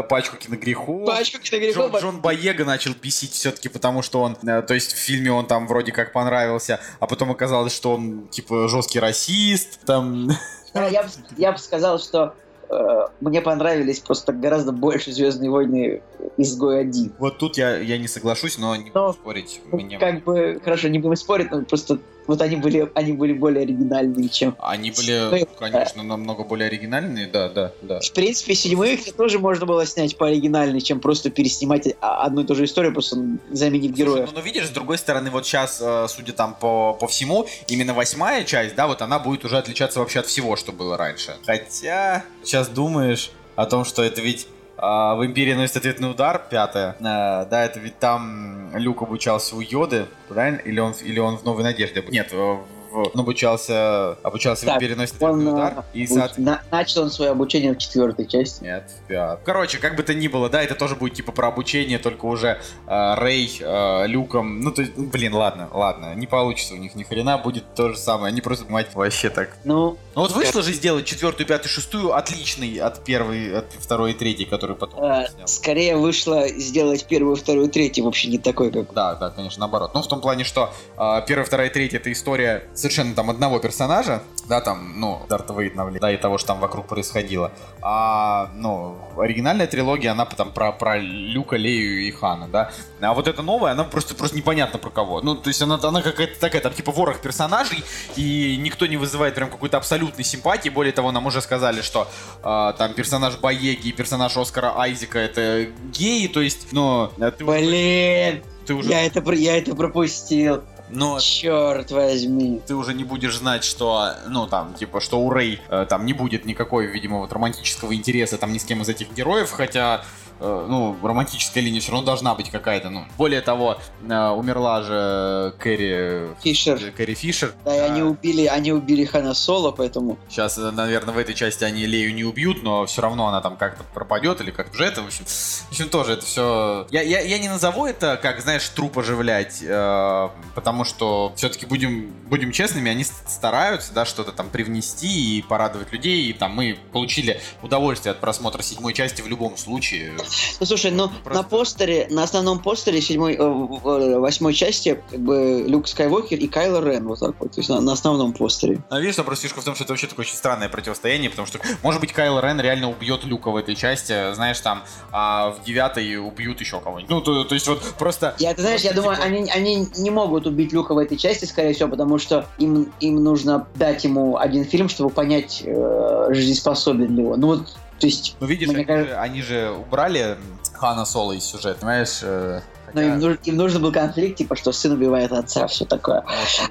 пачку киногрехов. Пачку киногрехов. Джон Боега начал писить все-таки, потому что он, то есть, фильме он там вроде как понравился, а потом оказалось, что он типа жесткий расист, там... Я бы, я бы сказал, что Э, мне понравились просто гораздо больше Звездные войны изгой один. Вот тут я, я не соглашусь, но не но, буду спорить. Мне... Как бы, хорошо, не будем спорить, но просто вот они были, они были более оригинальные, чем... Они были, конечно, намного более оригинальные, да, да, да. В принципе, седьмых тоже можно было снять по оригинальней, чем просто переснимать одну и ту же историю, просто заменив героя. Ну, ну, видишь, с другой стороны, вот сейчас, э, судя там по, по всему, именно восьмая часть, да, вот она будет уже отличаться вообще от всего, что было раньше. Хотя, сейчас думаешь о том, что это ведь а, в Империи носит ответный удар, пятое. А, да, это ведь там Люк обучался у Йоды, правильно? Или он, или он в Новой Надежде? Нет, в в, он обучался, обучался Так, в переносит Он, удар. а, И уч- соот- на- начал он свое обучение в четвертой части. Нет, в пятом. Короче, как бы то ни было, да, это тоже будет типа про обучение, только уже э, Рэй э, Люком. Ну, то есть, ну, блин, ладно, ладно, не получится у них ни хрена, будет то же самое. Они просто, мать, вообще так. Ну, Ну вот вышло же сделать четвертую, пятую, шестую отличный от первой, от второй и третьей, который потом э, снял. скорее вышло сделать первую, вторую, третью вообще не такой, как... Да, да, конечно, наоборот. Ну, в том плане, что э, первая, вторая, третья это история совершенно там одного персонажа, да, там, ну, Дарта Вейд да, и того, что там вокруг происходило. А, ну, оригинальная трилогия, она там про, про Люка, Лею и Хана, да. А вот эта новая, она просто, просто непонятно про кого. Ну, то есть она, она какая-то такая, там, типа, ворох персонажей, и никто не вызывает прям какой-то абсолютной симпатии. Более того, нам уже сказали, что э, там персонаж Боеги и персонаж Оскара Айзека это геи, то есть, ну, уже- Блин, ты уже... я это, я это пропустил. Но Черт возьми. ты уже не будешь знать, что, ну, там, типа, что у Рэй э, там не будет никакой, видимо, вот романтического интереса там ни с кем из этих героев, хотя, ну, романтическая линия все равно должна быть какая-то, ну. Более того, э, умерла же Кэрри... Фишер. Кэрри Фишер. Да, и они убили, они убили Хана Соло, поэтому... Сейчас, наверное, в этой части они Лею не убьют, но все равно она там как-то пропадет или как-то уже это, в общем, в общем, тоже это все... Я, я, я не назову это, как, знаешь, труп оживлять, э, потому что все-таки будем, будем честными, они стараются, да, что-то там привнести и порадовать людей, и там мы получили удовольствие от просмотра седьмой части в любом случае. Ну слушай, ну Просто- на постере, на основном постере седьмой, э, э, восьмой части как бы Люк Скайуокер и Кайло Рен вот так вот, то есть на, на основном постере. Но видишь, что просто фишка в том, что это вообще такое очень странное противостояние, потому что, может быть, Кайл Рен реально убьет Люка в этой части, знаешь, там, а в девятой убьют еще кого-нибудь. Ну, то, то есть вот просто... Я, ты знаешь, я Просто, думаю, типа- они, они не могут убить Люка в этой части, скорее всего, потому что им, им нужно дать ему один фильм, чтобы понять, э, жизнеспособен ли он. Ну вот, то есть, Ну, видишь, они, кажется- же, они же убрали Хана Соло из сюжета, понимаешь? э, ну, хотя- им, нуж- им нужен был конфликт, типа, что сын убивает отца, все такое.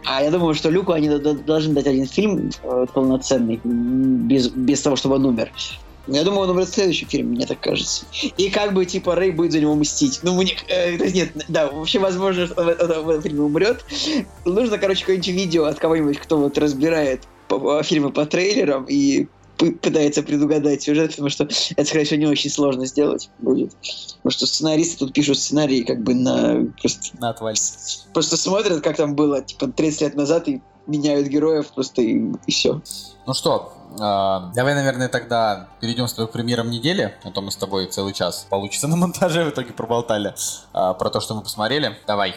А я думаю, что Люку они должны дать один фильм э, полноценный, без, без того, чтобы он умер. Я думаю, он умрет в следующем фильме, мне так кажется. И как бы, типа, Рэй будет за него мстить. Ну, мне... э, нет, да, вообще возможно, что он в, он в этом фильме умрет. Нужно, короче, какое-нибудь видео от кого-нибудь, кто вот разбирает фильмы по трейлерам и пытается предугадать сюжет, потому что это, скорее всего, не очень сложно сделать будет. Потому что сценаристы тут пишут сценарии как бы на... Просто На отваль. просто смотрят, как там было, типа, 30 лет назад и меняют героев просто и, все. Ну что, э, давай, наверное, тогда перейдем с тобой к премьерам недели, а то мы с тобой целый час получится на монтаже в итоге проболтали э, про то, что мы посмотрели. Давай.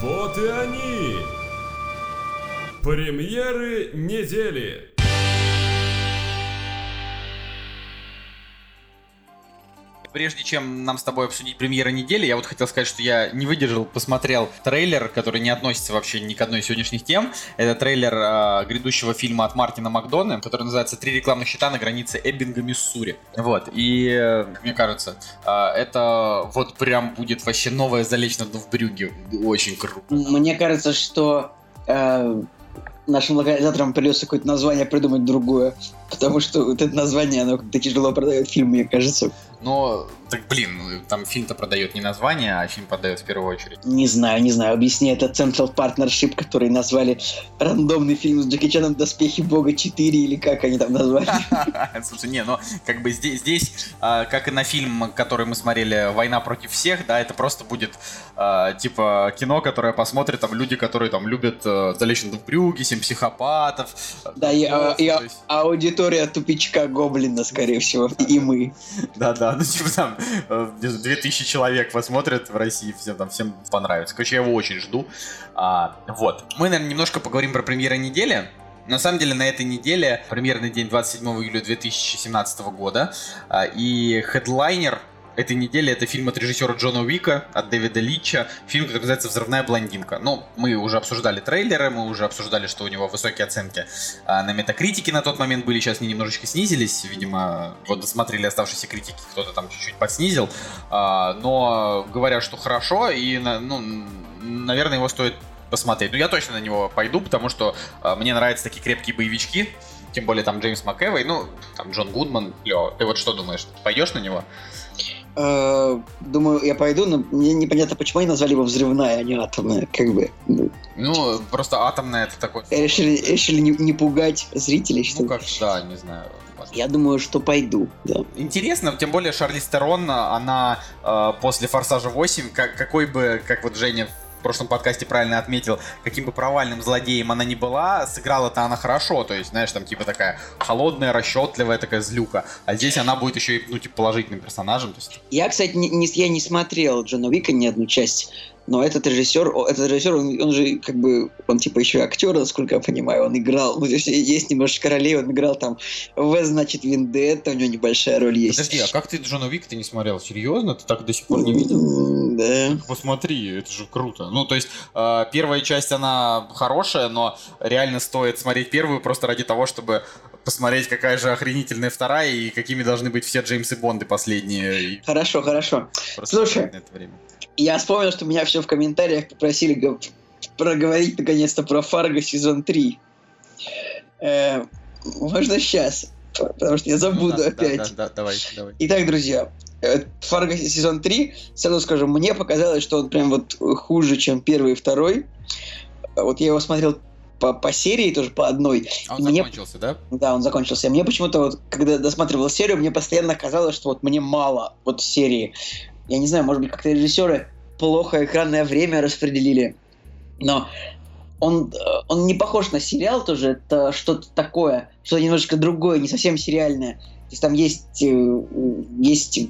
Вот и они! Премьеры недели! Прежде чем нам с тобой обсудить премьеры недели, я вот хотел сказать, что я не выдержал, посмотрел трейлер, который не относится вообще ни к одной из сегодняшних тем. Это трейлер э, грядущего фильма от Мартина Макдона, который называется «Три рекламных щита на границе Эббинга, Миссури». Вот, и э, мне кажется, э, это вот прям будет вообще новое залечь на дно в брюге. Очень круто. Мне кажется, что э, нашим локализаторам придется какое-то название придумать другое, потому что вот это название, оно как-то тяжело продает фильм, мне кажется. Но, так блин, там фильм-то продает не название, а фильм продает в первую очередь. Не знаю, не знаю, объясни, это Central Partnership, который назвали рандомный фильм с Джеки Чаном «Доспехи Бога 4» или как они там назвали. [laughs] Слушай, не, ну, как бы здесь, здесь а, как и на фильм, который мы смотрели «Война против всех», да, это просто будет, а, типа, кино, которое посмотрят там люди, которые там любят «Залечь в брюге», «Семь психопатов». Да, и, а, и аудитория тупичка Гоблина, скорее всего, и мы. Да-да, [laughs] ну, типа, там, э, где- 2000 человек посмотрят в России, всем там, всем понравится. Короче, я его очень жду. А, вот. Мы, наверное, немножко поговорим про премьеры недели. На самом деле, на этой неделе, премьерный день 27 июля 2017 года, а, и хедлайнер этой недели это фильм от режиссера Джона Уика, от Дэвида Лича, фильм, который называется «Взрывная блондинка». Ну, мы уже обсуждали трейлеры, мы уже обсуждали, что у него высокие оценки а, на метакритике на тот момент были, сейчас они немножечко снизились, видимо, вот досмотрели оставшиеся критики, кто-то там чуть-чуть подснизил, А, но говорят, что хорошо, и, ну, наверное, его стоит посмотреть. Ну, я точно на него пойду, потому что а, мне нравятся такие крепкие боевички, тем более там Джеймс МcЭвой, ну, там Джон Гудман. Лё, ты вот что думаешь, пойдешь на него? Э, Думаю, я пойду, но мне непонятно, почему они назвали его взрывная, а не атомная. Как бы. ну, просто атомная это такой... Решили, решили не, не пугать зрителей, что Ну, как, да, не знаю. Я думаю, что пойду, да. Интересно, тем более Шарлиз Терон, она э, после Форсажа 8, как, какой бы, как вот Женя в прошлом подкасте правильно отметил, каким бы провальным злодеем она ни была, сыграла-то она хорошо, то есть, знаешь, там типа такая холодная, расчетливая такая злюка, а здесь она будет еще и, ну, типа, положительным персонажем, то есть, Я, кстати, не, не- я не смотрел Джона Уика ни одну часть, но этот режиссер, этот режиссер, он, он же как бы, он типа еще актер, насколько я понимаю, он играл, ну, то есть есть немножечко ролей, он играл там В, значит, Виндетта, у него небольшая роль есть. Подожди, а как ты Джона Уик ты не смотрел? Серьезно? Ты так до сих пор не видел? Да. Посмотри, это же круто. Ну, то есть, э, первая часть, она хорошая, но реально стоит смотреть первую просто ради того, чтобы посмотреть, какая же охренительная вторая и какими должны быть все Джеймсы Бонды последние. Хорошо, хорошо. просто Слушай. это время. Я вспомнил, что меня все в комментариях попросили проговорить наконец-то про Фарго сезон 3. Э, можно сейчас, потому что я забуду Ну да, да, опять. Да, да, давай, давай. Итак, друзья, э, Фарго сезон 3, сразу скажу, мне показалось, что он прям вот хуже, чем первый и второй. Вот я его смотрел по, по серии, тоже по одной. А он Мне- закончился, да? Да, он закончился. Мне почему-то вот, когда досматривал серию, мне постоянно казалось, что вот мне мало вот серии. Я не знаю, может быть, как-то режиссеры плохо экранное время распределили. Но он, э, он не похож на сериал тоже, это что-то такое, что-то немножечко другое, не совсем сериальное. То есть там есть, э, есть,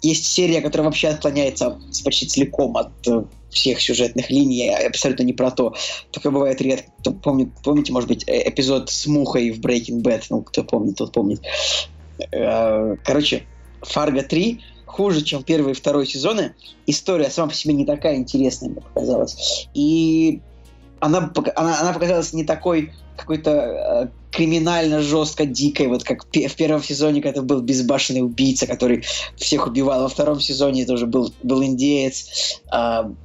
есть серия, которая вообще отклоняется почти целиком от э, всех сюжетных линий, абсолютно не про то. Такое бывает редко. Кто помнит, помните, может быть, эпизод с Мухой в Breaking Bad? Ну, кто помнит, тот помнит. Короче, Фарго 3 хуже, чем первый и второй сезоны. История сама по себе не такая интересная, мне показалась. И она, она, она показалась не такой какой-то э, криминально жестко дикой, вот как в первом сезоне, когда был безбашенный убийца, который всех убивал. Во втором сезоне тоже был, был индеец. М,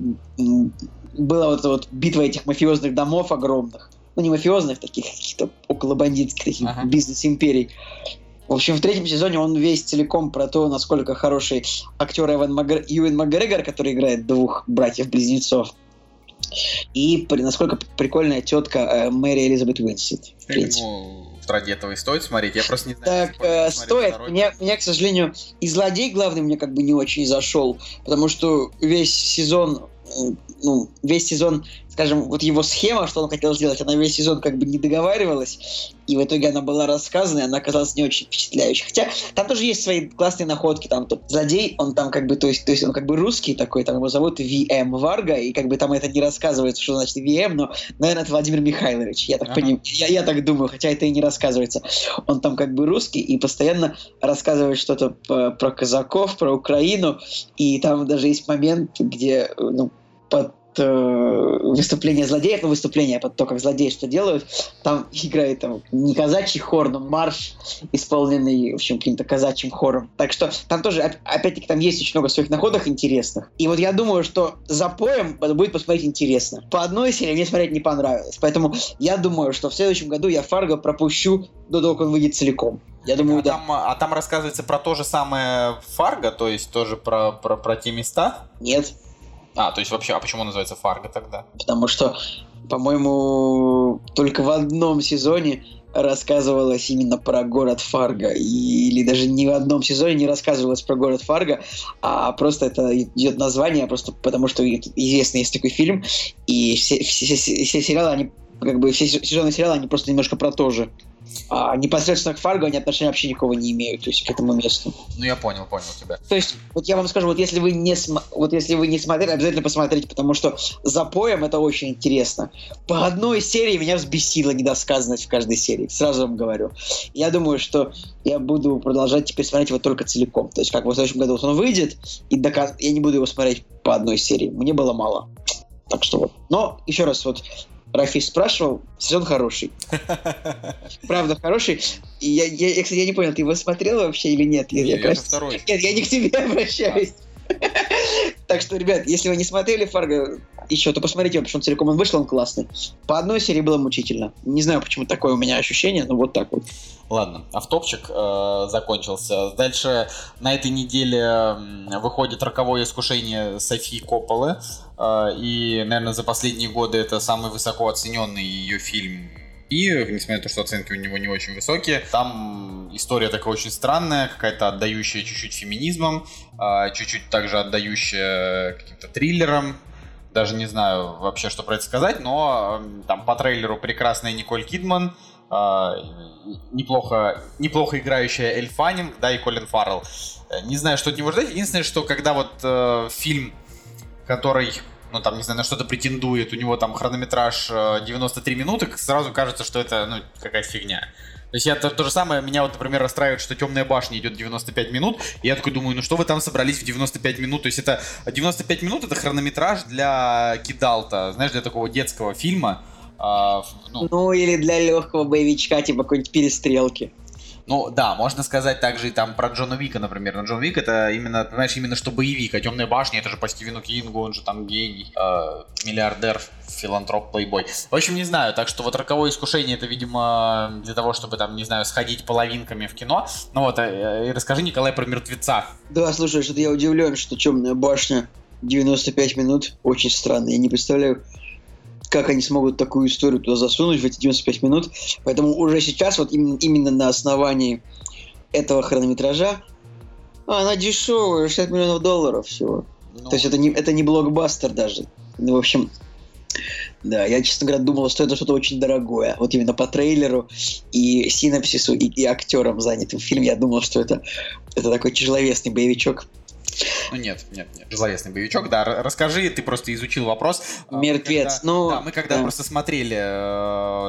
была вот эта вот битва этих мафиозных домов огромных. Ну, не мафиозных, таких каких-то около бандитских таких Ага. бизнес-империй. В общем, в третьем сезоне он весь целиком про то, насколько хороший актер Эван Макгре- Юэн Макгрегор, который играет двух братьев-близнецов, и при- насколько прикольная тетка э, Мэри Элизабет Уинсет. Ну, ради этого и стоит смотреть. Я просто не знаю. Так, э, стоит. Мне, мне, к сожалению, и злодей главный мне как бы не очень зашел, потому что весь сезон, ну, весь сезон, скажем, вот его схема, что он хотел сделать, она весь сезон как бы не договаривалась, и в итоге она была рассказана, и она оказалась не очень впечатляющей. Хотя там тоже есть свои классные находки, там тот злодей, он там как бы, то есть, то есть он как бы русский такой, там его зовут ВМ Варга, и как бы там это не рассказывается, что значит ВМ, но, наверное, это Владимир Михайлович, я так Ага. поним- я, я так думаю, хотя это и не рассказывается. Он там как бы русский и постоянно рассказывает что-то про казаков, про Украину, и там даже есть момент, где ну, под э, выступление злодеев, ну выступление под то, как злодеи что делают, там играет там не казачий хор, но марш, исполненный, в общем, каким-то казачьим хором. Так что там тоже, оп- опять-таки, там есть очень много своих находок интересных. И вот я думаю, что за поем будет посмотреть интересно. По одной серии мне смотреть не понравилось. Поэтому я думаю, что в следующем году я Фарго пропущу до того, как он выйдет целиком. Я думаю, а, да. там, а там рассказывается про то же самое Фарго, то есть тоже про, про, про те места. Нет. А, то есть вообще, а почему называется Фарго тогда? Потому что, по-моему, только в одном сезоне рассказывалось именно про город Фарго. Или даже ни в одном сезоне не рассказывалось про город Фарго, а просто это идет название, просто потому что известный есть такой фильм, и все, все- все- все сериалы, они как бы все сезоны сериала, они просто немножко про то же. А непосредственно к Фарго они отношения вообще никакого не имеют, то есть к этому месту. Ну я понял, понял тебя. То есть, вот я вам скажу, вот если вы не, см- вот если вы не смотрели, обязательно посмотрите, потому что за поем это очень интересно. По одной серии меня взбесила недосказанность в каждой серии, сразу вам говорю. Я думаю, что я буду продолжать теперь смотреть его только целиком. То есть, как в следующем году вот он выйдет, и до кон- я не буду его смотреть по одной серии. Мне было мало. Так что вот. Но, еще раз, вот Рафис спрашивал, сезон хороший. [laughs] Правда, хороший. И я, я, я, кстати, я не понял, ты его смотрел вообще или нет? Я, я, Нет, это кажется- второй. [laughs] нет, я не к тебе [laughs] обращаюсь. Так что, ребят, если вы не смотрели Фарго еще, то посмотрите его, потому что он целиком он вышел, он классный. По одной серии было мучительно. Не знаю, почему такое у меня ощущение, но вот так вот. Ладно, автопчик э, закончился. Дальше на этой неделе выходит «Роковое искушение» Софии Копполы. Э, и, наверное, за последние годы это самый высоко оцененный ее фильм. И, несмотря на то, что оценки у него не очень высокие, там история такая очень странная, какая-то отдающая чуть-чуть феминизмом, э, чуть-чуть также отдающая каким-то триллерам, даже не знаю вообще, что про это сказать, но там по трейлеру прекрасная Николь Кидман, а, неплохо, неплохо играющая Эль Фаннинг, да, и Колин Фаррелл. Э, Не знаю, что от него ждать. Единственное, что когда вот э, фильм, который, ну там, не знаю, на что-то претендует, у него там хронометраж э, 93 минуты, сразу кажется, что это, ну, какая-то фигня. То есть я то, то же самое, меня вот, например, расстраивает, что Темная башня идет 95 минут, и я такой думаю, ну что вы там собрались в 95 минут? То есть это 95 минут это хронометраж для кидалта, знаешь, для такого детского фильма. А, ну, Ну, или для легкого боевичка, типа какой-нибудь перестрелки. Ну да, можно сказать также и там про Джона Вика, например. Но Джон Вик это именно, знаешь, именно что боевик, а Темная башня это же по Стивену Кингу, он же там гений, э, миллиардер, филантроп, плейбой. В общем, не знаю, так что вот роковое искушение это, видимо, для того, чтобы там, не знаю, сходить половинками в кино. Ну вот, э, и расскажи, Николай, про мертвеца. Да, слушай, что-то я удивлен, что темная башня 95 минут. Очень странно. Я не представляю, как они смогут такую историю туда засунуть в эти 95 минут. Поэтому уже сейчас, вот именно, именно на основании этого хронометража, а, она дешевая, 60 миллионов долларов всего. Ну, То есть это не, это не блокбастер даже. Ну, в общем, да, я, честно говоря, думал, что это что-то очень дорогое. Вот именно по трейлеру и синапсису, и, и актерам занятым в фильме, я думал, что это, это такой тяжеловесный боевичок. Ну нет, нет, нет. Тяжеловесный боевичок, да. Расскажи, ты просто изучил вопрос. А, Мертвец, когда- ну, Да, мы когда да. просто смотрели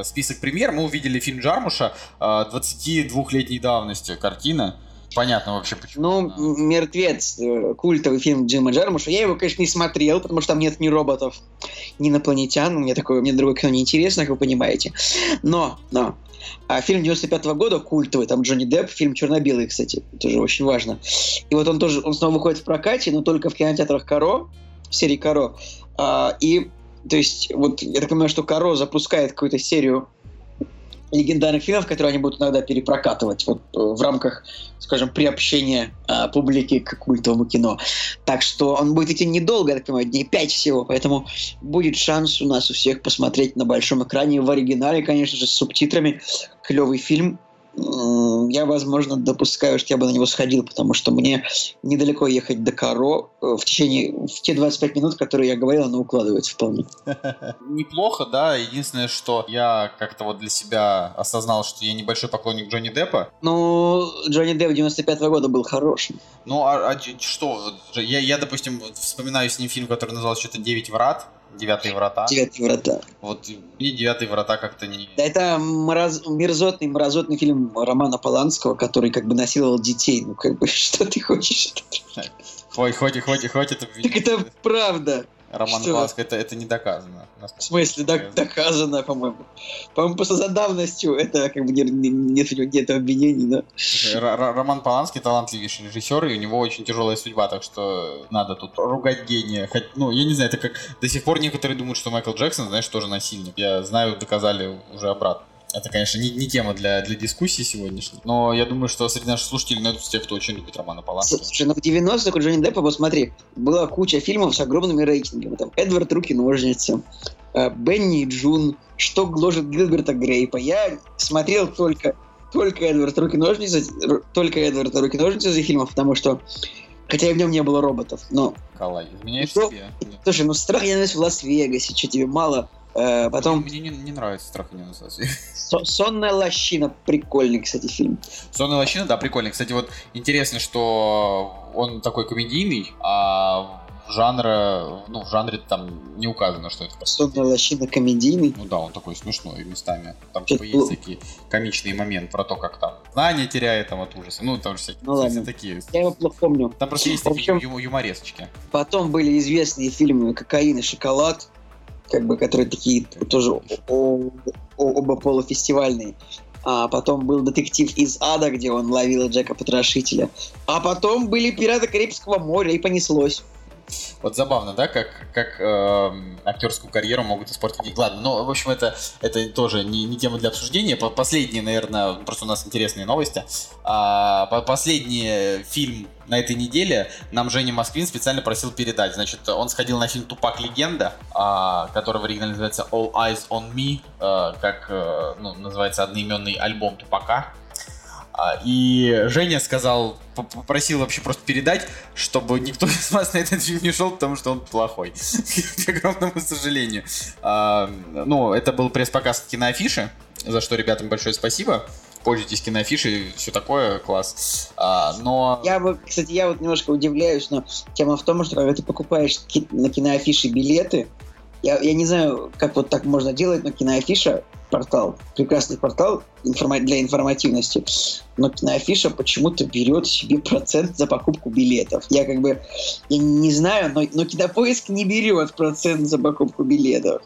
э, список премьер, мы увидели фильм Джармуша э, 22-летней давности. Картина. Понятно вообще почему. Ну, она- «Мертвец», э, культовый фильм Джима Джармуша. Я его, конечно, не смотрел, потому что там нет ни роботов, ни инопланетян. Мне такое, мне другое кино не интересно, как вы понимаете. Но, но, а фильм 95 года культовый, там Джонни Депп, фильм черно-белый, кстати, тоже очень важно. И вот он тоже, он снова выходит в прокате, но только в кинотеатрах Каро, в серии Каро. А, и, то есть, вот я так понимаю, что Каро запускает какую-то серию легендарных фильмов, которые они будут иногда перепрокатывать вот, э, в рамках, скажем, приобщения а, публики к культовому кино. Так что он будет идти недолго, я так понимаю, дней 5 всего, поэтому будет шанс у нас у всех посмотреть на большом экране в оригинале, конечно же, с субтитрами. Клевый фильм. Я, возможно, допускаю, что я бы на него сходил, потому что мне недалеко ехать до Каро. Э, В течение, в те 25 минут, которые я говорил, оно укладывается вполне. [laughs] Неплохо, да. Единственное, что я как-то вот для себя осознал, что я небольшой поклонник Джонни Деппа. Ну, Джонни Депп 95 года был хорошим. Ну, а, а что? Я, я, допустим, вспоминаю с ним фильм, который назывался что-то «Девять врат», «Девятые врата». Девятые врата. Вот мне «Девятые врата» как-то не... Да это мороз- мерзотный, мразотный фильм Романа Поланского, который как бы насиловал детей. Ну, как бы, [laughs] что ты хочешь? Хватит, хватит, хватит, хватит Так обвинять. это правда. Роман что? Поланский, это, это не доказано. В смысле, док- доказано, по-моему. По-моему, просто за давностью это как бы не- не- нет, него нет обвинений, да. Р- Роман Поланский талантливейший режиссер, и у него очень тяжелая судьба, так что надо тут ругать гения. Хоть, ну, я не знаю, это как до сих пор некоторые думают, что Майкл Джексон, знаешь, тоже насильник. Я знаю, доказали уже обратно. Это, конечно, не, не тема для, для дискуссии сегодняшней, но я думаю, что среди наших слушателей найдутся те, кто очень любит Романа Поланского. Слушай, ну в 90-х у Джонни Деппа, посмотри, была куча фильмов с огромными рейтингами. Там Эдвард Руки-ножницы, э, Бенни и Джун, Что гложет Гилберта Грейпа. Я смотрел только, только Эдвард Руки-ножницы, только Эдвард Руки-ножницы фильмов, потому что Хотя и в нем не было роботов. Но, Николай, изменяешь Ну, себе? Слушай, ну страх я ненавижу в Лас-Вегасе, что тебе мало? Э, потом Мне не, не нравится страх и ненависть. [laughs] «Со- «Сонная лощина», прикольный, кстати, фильм. Сонная лощина, да, прикольно. Кстати, вот интересно, что он такой комедийный, а в жанре, ну, в жанре там не указано, что это. «Сонная лощина» комедийный. Ну да, он такой смешной местами. Там типа есть такие комичные моменты про то, как там знания теряет там от ужаса. Ну, там же всякие, Ну ладно. такие. Я его плохо помню. Там просто есть такие общем- ю- юморесочки. Потом были известные фильмы «Кокаин» и «Шоколад», как бы, которые такие тоже оба полуфестивальные. А потом был «Детектив из ада», где он ловил Джека Потрошителя. А потом были «Пираты Карибского моря» и понеслось. Вот забавно, да, как, как э, актерскую карьеру могут испортить. Ладно, ну, в общем, это, это тоже не, не тема для обсуждения. Последние, наверное, просто у нас интересные новости. А, последний фильм на этой неделе нам Женя Москвин специально просил передать. Значит, он сходил на фильм «Тупак. Легенда», а, который в оригинале называется «All Eyes on Me», а, как а, ну, называется одноименный альбом Тупака. А, и Женя сказал, попросил вообще просто передать, чтобы никто из вас на этот фильм не шел, потому что он плохой. К огромному сожалению. Ну, это был пресс-показ киноафиши, за что ребятам большое спасибо. Пользуйтесь киноафишей, все такое, класс. А, но... Я вот, кстати, я вот немножко удивляюсь, но тема в том, что когда ты покупаешь на киноафиши билеты, я, я не знаю, как вот так можно делать, но киноафиша портал, прекрасный портал информа- для информативности, но киноафиша почему-то берет себе процент за покупку билетов. Я как бы, я не знаю, но, но кинопоиск не берет процент за покупку билетов.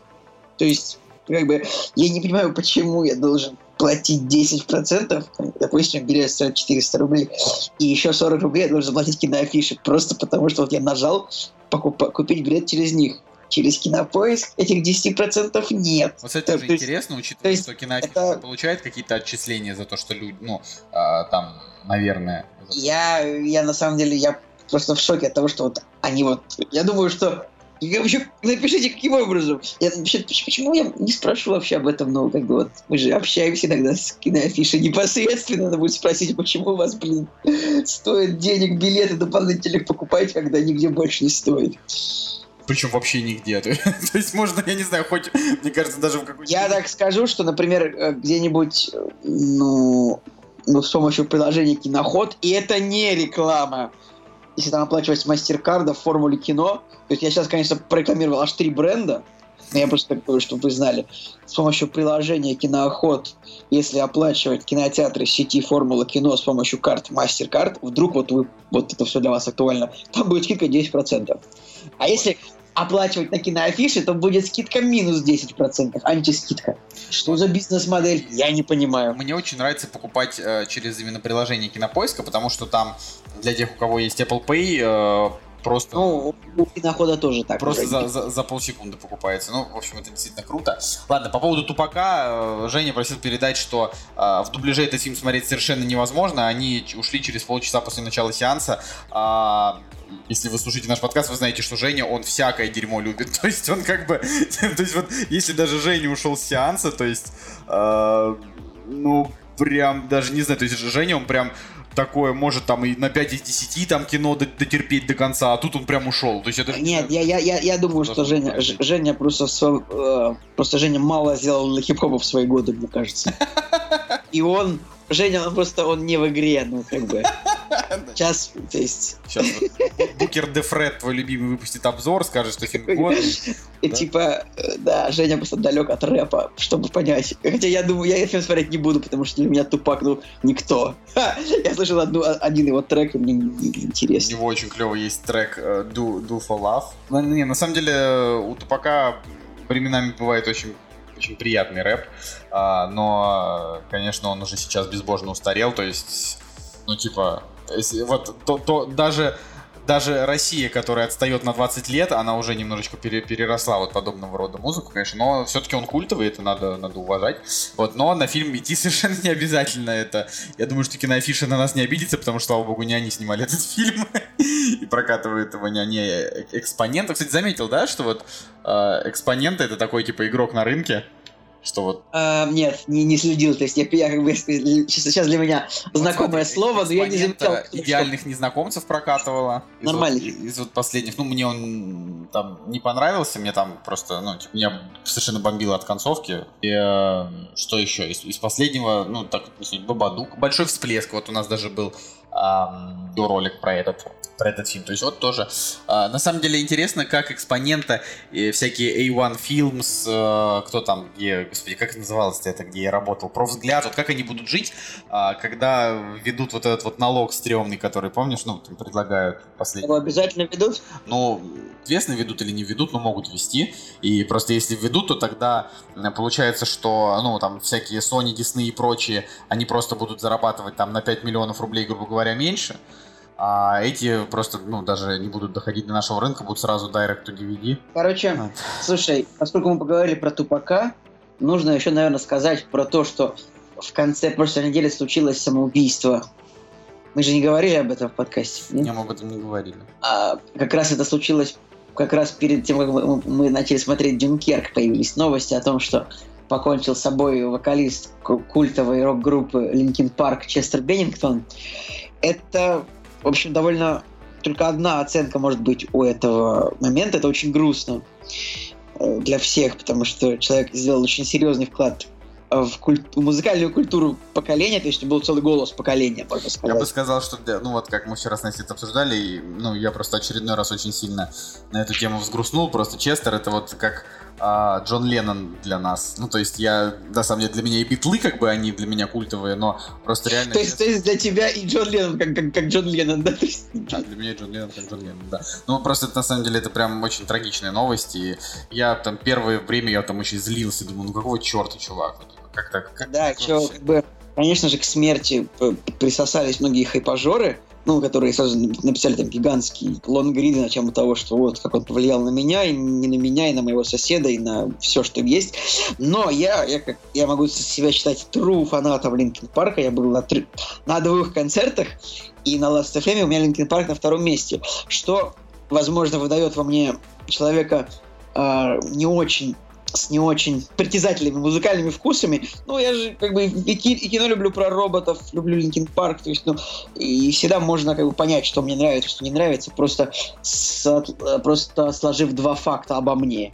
То есть, как бы, я не понимаю, почему я должен платить 10%, допустим, билет стоит 400 рублей, и еще 40 рублей я должен платить киноафише, просто потому что вот я нажал покуп- купить билет через них через кинопоиск этих 10% нет. Вот это тоже интересно, учитывая, есть, что киноафиша это... получает какие-то отчисления за то, что люди, ну, а, там, наверное. Я, я на самом деле, я просто в шоке от того, что вот они вот, я думаю, что я вообще, напишите, каким образом. Я, вообще, почему я не спрашиваю вообще об этом, ну, как бы вот, мы же общаемся иногда с киноафишей непосредственно, надо будет спросить, почему у вас, блин, стоит денег билеты дополнительных покупать, когда нигде больше не стоит. Причем вообще нигде. [laughs] То есть можно, я не знаю, хоть, мне кажется, даже в какой-то... Я так скажу, что, например, э, где-нибудь, ну, ну, с помощью приложения Киноход, и это не реклама. Если там оплачивать мастер-карда в формуле кино, то есть я сейчас, конечно, прорекламировал аж три бренда, но я просто такое, чтобы вы знали. С помощью приложения Кинооход, если оплачивать кинотеатры сети Формула Кино с помощью карт MasterCard, вдруг вот вы, вот это все для вас актуально, там будет скидка 10%. А если оплачивать на киноафише, то будет скидка минус 10%, антискидка. Что за бизнес-модель? Я не понимаю. Мне очень нравится покупать э, через именно приложение Кинопоиска, потому что там для тех, у кого есть Apple Pay, э, просто... Ну, у кинохода тоже так. Просто за, за, за полсекунды покупается. Ну, в общем, это действительно круто. Ладно, по поводу Тупака, э, Женя просил передать, что э, в дубляже этот фильм смотреть совершенно невозможно. Они ушли через полчаса после начала сеанса. Э, если вы слушаете наш подкаст, вы знаете, что Женя, он всякое дерьмо любит. [laughs] То есть он как бы... то есть вот, если даже Женя ушел с сеанса, то есть... Э, ну, прям, даже не знаю, то есть Женя, он прям такое может там и на 5 из 10 там кино дотерпеть до конца, а тут он прям ушел. То есть это Нет, я, я, я, я думаю, что Женя, Женя просто, э, просто Женя мало сделал для хип-хопа в свои годы, мне кажется. [laughs] И он Женя, он просто он не в игре, ну как бы. Сейчас, то есть... Сейчас Букер де Фред, твой любимый, выпустит обзор, скажет, что фильм год. И [laughs] типа, э, да, Женя просто далек от рэпа, чтобы понять. Хотя я думаю, я фильм смотреть не буду, потому что для меня Тупак, ну, никто. [laughs] Я слышал одну, один его трек, и мне не интересно. У него очень клевый есть трек э, Do, Do for Love. Ну, не, на самом деле, у Тупака временами бывает очень очень приятный рэп, а, но, конечно, он уже сейчас безбожно устарел, то есть, ну, типа, вот, то, то даже даже Россия, которая отстает на 20 лет, она уже немножечко пере, переросла вот подобного рода музыку, конечно, но все-таки он культовый, это надо, надо уважать. Вот, но на фильм идти [laughs] совершенно не обязательно это. Я думаю, что киноафиша на нас не обидится, потому что, слава богу, не они снимали [laughs] этот фильм и прокатывают его не они, а экспоненты. Кстати, заметил, да, что вот э, экспоненты это такой типа игрок на рынке, что вот... А, нет, не, не следил. То есть я, я как бы сейчас для меня вот знакомое смотри, слово, но я не замечал. Идеальных что... незнакомцев прокатывала. Нормально. Из, вот, из вот последних. Ну, мне он там не понравился, мне там просто, ну, типа, меня совершенно бомбило от концовки. И э, что еще? Из, из последнего, ну, так, Бабадук. Большой всплеск. Вот у нас даже был э, ролик про этот про этот фильм. То есть вот тоже. Э, на самом деле интересно, как экспонента э, всякие A1 Films, э, кто там, где, господи, как это называлось это, где я работал, про взгляд, вот как они будут жить, э, когда ведут вот этот вот налог стрёмный, который, помнишь, ну, предлагают последний. Его обязательно ведут? Ну, известно, ведут или не ведут, но могут вести. И просто если ведут, то тогда получается, что, ну, там, всякие Sony, Disney и прочие, они просто будут зарабатывать там на 5 миллионов рублей, грубо говоря, меньше А эти просто, ну, даже не будут доходить до нашего рынка, будут сразу direct to DVD. Короче, А. слушай, поскольку мы поговорили про Тупака, нужно еще, наверное, сказать про то, что в конце прошлой недели случилось самоубийство. Мы же не говорили об этом в подкасте. Не, мы об этом не говорили. А, как раз это случилось как раз перед тем, как мы, мы начали смотреть Дюнкерк, появились новости о том, что покончил с собой вокалист ку- культовой рок-группы Линкин Парк Честер Беннингтон. Это, в общем, довольно только одна оценка может быть у этого момента. Это очень грустно э, для всех, потому что человек сделал очень серьезный вклад в, куль- в музыкальную культуру поколения, то есть был целый голос поколения, можно Я сказать. бы сказал, что, ну вот как мы вчера с Настей обсуждали, и, ну я просто очередной раз очень сильно на эту тему взгрустнул. Просто Честер это вот как а, Джон Леннон для нас. Ну то есть я, на самом деле, для меня и битлы как бы они для меня культовые, но просто реально... То есть, то есть для тебя и Джон Леннон, как, как, как Джон Леннон, да? [laughs] Да, для меня Джон Леннон как Джон Леннон, да. Ну, просто это, на самом деле, это прям очень трагичная новость, и я там первое время, я там очень злился, думаю, ну какого черта, чувак? Типа, Как так? Как Да, чё, вообще? как бы, конечно же, к смерти присосались многие хайпажоры, ну, которые сразу написали там гигантский лонгриды на тему того, что вот как он повлиял на меня, и не на меня, и на моего соседа, и на все, что есть. Но я, я, как, я могу себя считать true фанатом Линкен Парка. Я был на, три- на двух концертах, и на Last FM у меня Линкен Парк на втором месте, что, возможно, выдает во мне человека а, не очень с не очень притязательными музыкальными вкусами. Ну, я же как бы и, ки- и кино люблю про роботов, люблю Линкин Парк, то есть, ну, и всегда можно как бы понять, что мне нравится, что не нравится, просто, с- просто сложив два факта обо мне.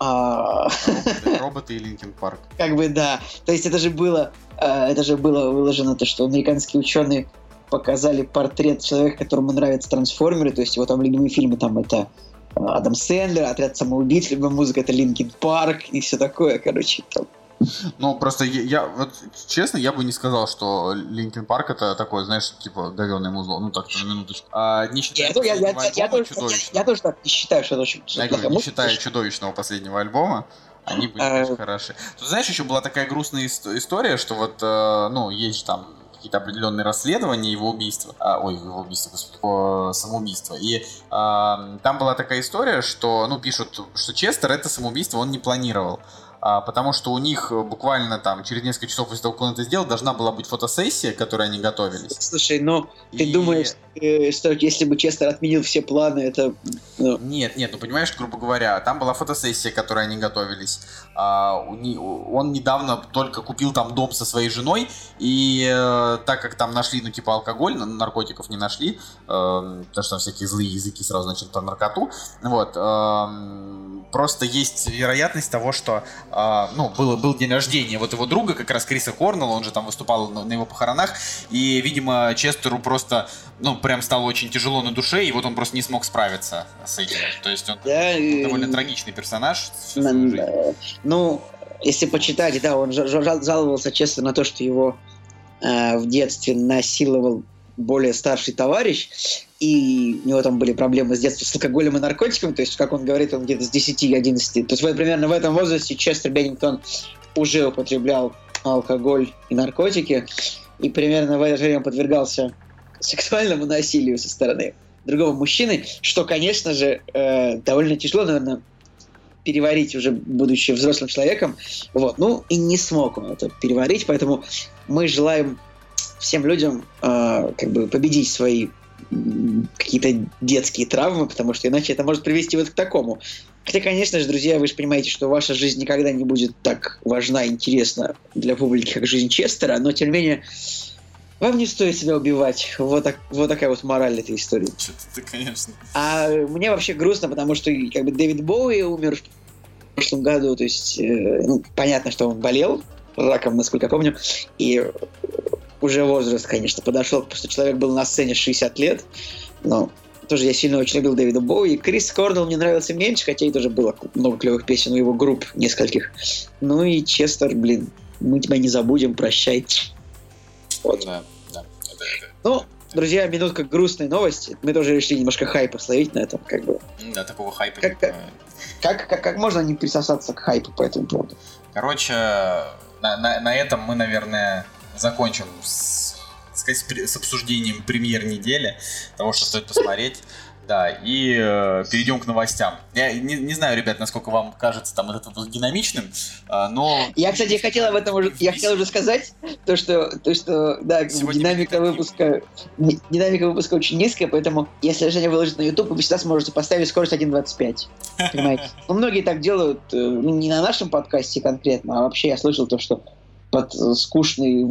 А, Роботы, [laughs] роботы и Линкен Парк. как бы да. То есть это же было, э, это же было выложено то, что американские ученые показали портрет человека, которому нравятся трансформеры, то есть его там любимые фильмы там это Адам Сэндлер, Отряд самоубийц, любимая музыка это Линкин Парк и все такое, короче. Там. Ну, просто я, я- вот, честно, я бы не сказал, что Линкен Парк это такое, знаешь, типа говёное музло. Ну, так, на минуточку. А, не считая Я, я- я- я- я тоже, я, я тоже так не считаю, что это очень Я говорю, не считая чудовищного последнего альбома, они были А. очень хороши. Тут, знаешь, еще была такая грустная ис- история, что вот, э, ну, есть там какие-то определенные расследования его убийства. А, ой, его убийства, господи, его самоубийства. И а, там была такая история, что, ну, пишут, что Честер это самоубийство он не планировал. А, потому что у них э, буквально там через несколько часов после того, как он это сделал, должна была быть фотосессия, к которой они готовились. Слушай, ну, ты И- думаешь, э, что если бы Честер отменил все планы, это... ну, Нет, нет, ну понимаешь, грубо говоря, там была фотосессия, к которой они готовились. А, он недавно только купил там дом со своей женой, и э, так как там нашли, ну, типа, алкоголь, но наркотиков не нашли, потому что там всякие злые языки сразу начали про наркоту, вот, эм, просто есть вероятность того, что, э, ну, было, был день рождения вот его друга, как раз Криса Корнелла, он же там выступал на, на его похоронах, и, видимо, Честеру просто, ну, прям стало очень тяжело на душе, и вот он просто не смог справиться с этим. То есть он да, э, довольно трагичный персонаж э, Ну, если почитать, да, он жа- жа- жаловался честно на то, что его э, в детстве насиловал более старший товарищ, и у него там были проблемы с детства с алкоголем и наркотиками, то есть, как он говорит, он где-то с 10-11. То есть, вот примерно в этом возрасте Честер Беннингтон уже употреблял алкоголь и наркотики, и примерно в это время подвергался сексуальному насилию со стороны другого мужчины, что, конечно же, э, довольно тяжело, наверное, переварить уже будучи взрослым человеком. Вот. Ну, и не смог он это переварить, поэтому мы желаем всем людям э, как бы победить свои какие-то детские травмы, потому что иначе это может привести вот к такому. Хотя, конечно же, друзья, вы же понимаете, что ваша жизнь никогда не будет так важна и интересна для публики, как жизнь Честера, но, тем не менее, вам не стоит себя убивать. Вот, так, вот такая вот мораль этой истории. Что-то ты, конечно. А мне вообще грустно, потому что как бы Дэвид Боуи умер в прошлом году, то есть э, ну, понятно, что он болел раком, насколько я помню, и уже возраст, конечно, подошел, потому что человек был на сцене 60 лет, но тоже я сильно очень любил Дэвида Боуи. Крис Корнелл мне нравился меньше, хотя и тоже было много клевых песен у его групп, нескольких. Ну и Честер, блин, мы тебя не забудем, прощай. Вот. Да, да. Это- Ну, друзья, минутка грустной новости. Мы тоже решили немножко хайпа словить на этом, как бы. Да, такого хайпа. Как- типа, Как, как, как можно не присосаться к хайпу по этому поводу? Короче, на, на- на этом мы, наверное, закончим с, сказать, с, обсуждением премьер недели, того, что стоит посмотреть. Да, и э, перейдем к новостям. Я не, не знаю, ребят, насколько вам кажется там этот выпуск динамичным, э, но... Я, кстати, хотел об этом уже, я хотел уже сказать, то, что, то, что да, Сегодня динамика выпуска, ди- динамика выпуска очень низкая, поэтому если Женя выложит на YouTube, вы всегда сможете поставить скорость 1.25. Понимаете? Ну, многие так делают, э, не на нашем подкасте конкретно, а вообще я слышал то, что под э, скучный,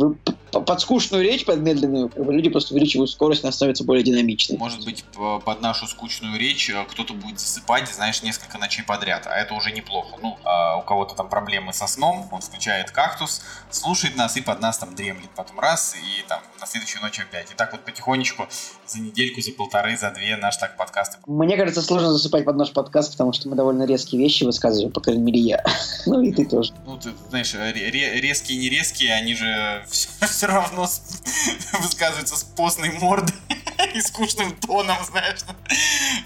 под скучную речь, под медленную, люди просто увеличивают скорость, она становится более динамичной. Может быть, под нашу скучную речь э, кто-то будет засыпать, знаешь, несколько ночей подряд, а это уже неплохо. Ну, а у кого-то там проблемы со сном, он включает кактус, слушает нас и под нас там дремлет потом раз, и там на следующую ночь опять. И так вот потихонечку за недельку, за полторы, за две наш так подкасты. Мне кажется, сложно засыпать под наш подкаст, потому что мы довольно резкие вещи высказываем, по крайней мере, я. [laughs] Ну и ты тоже. Ну, ты знаешь, ре- резкие и не резкие, они же [laughs] все равно с- [laughs] высказываются с постной мордой [laughs] и скучным тоном, знаешь.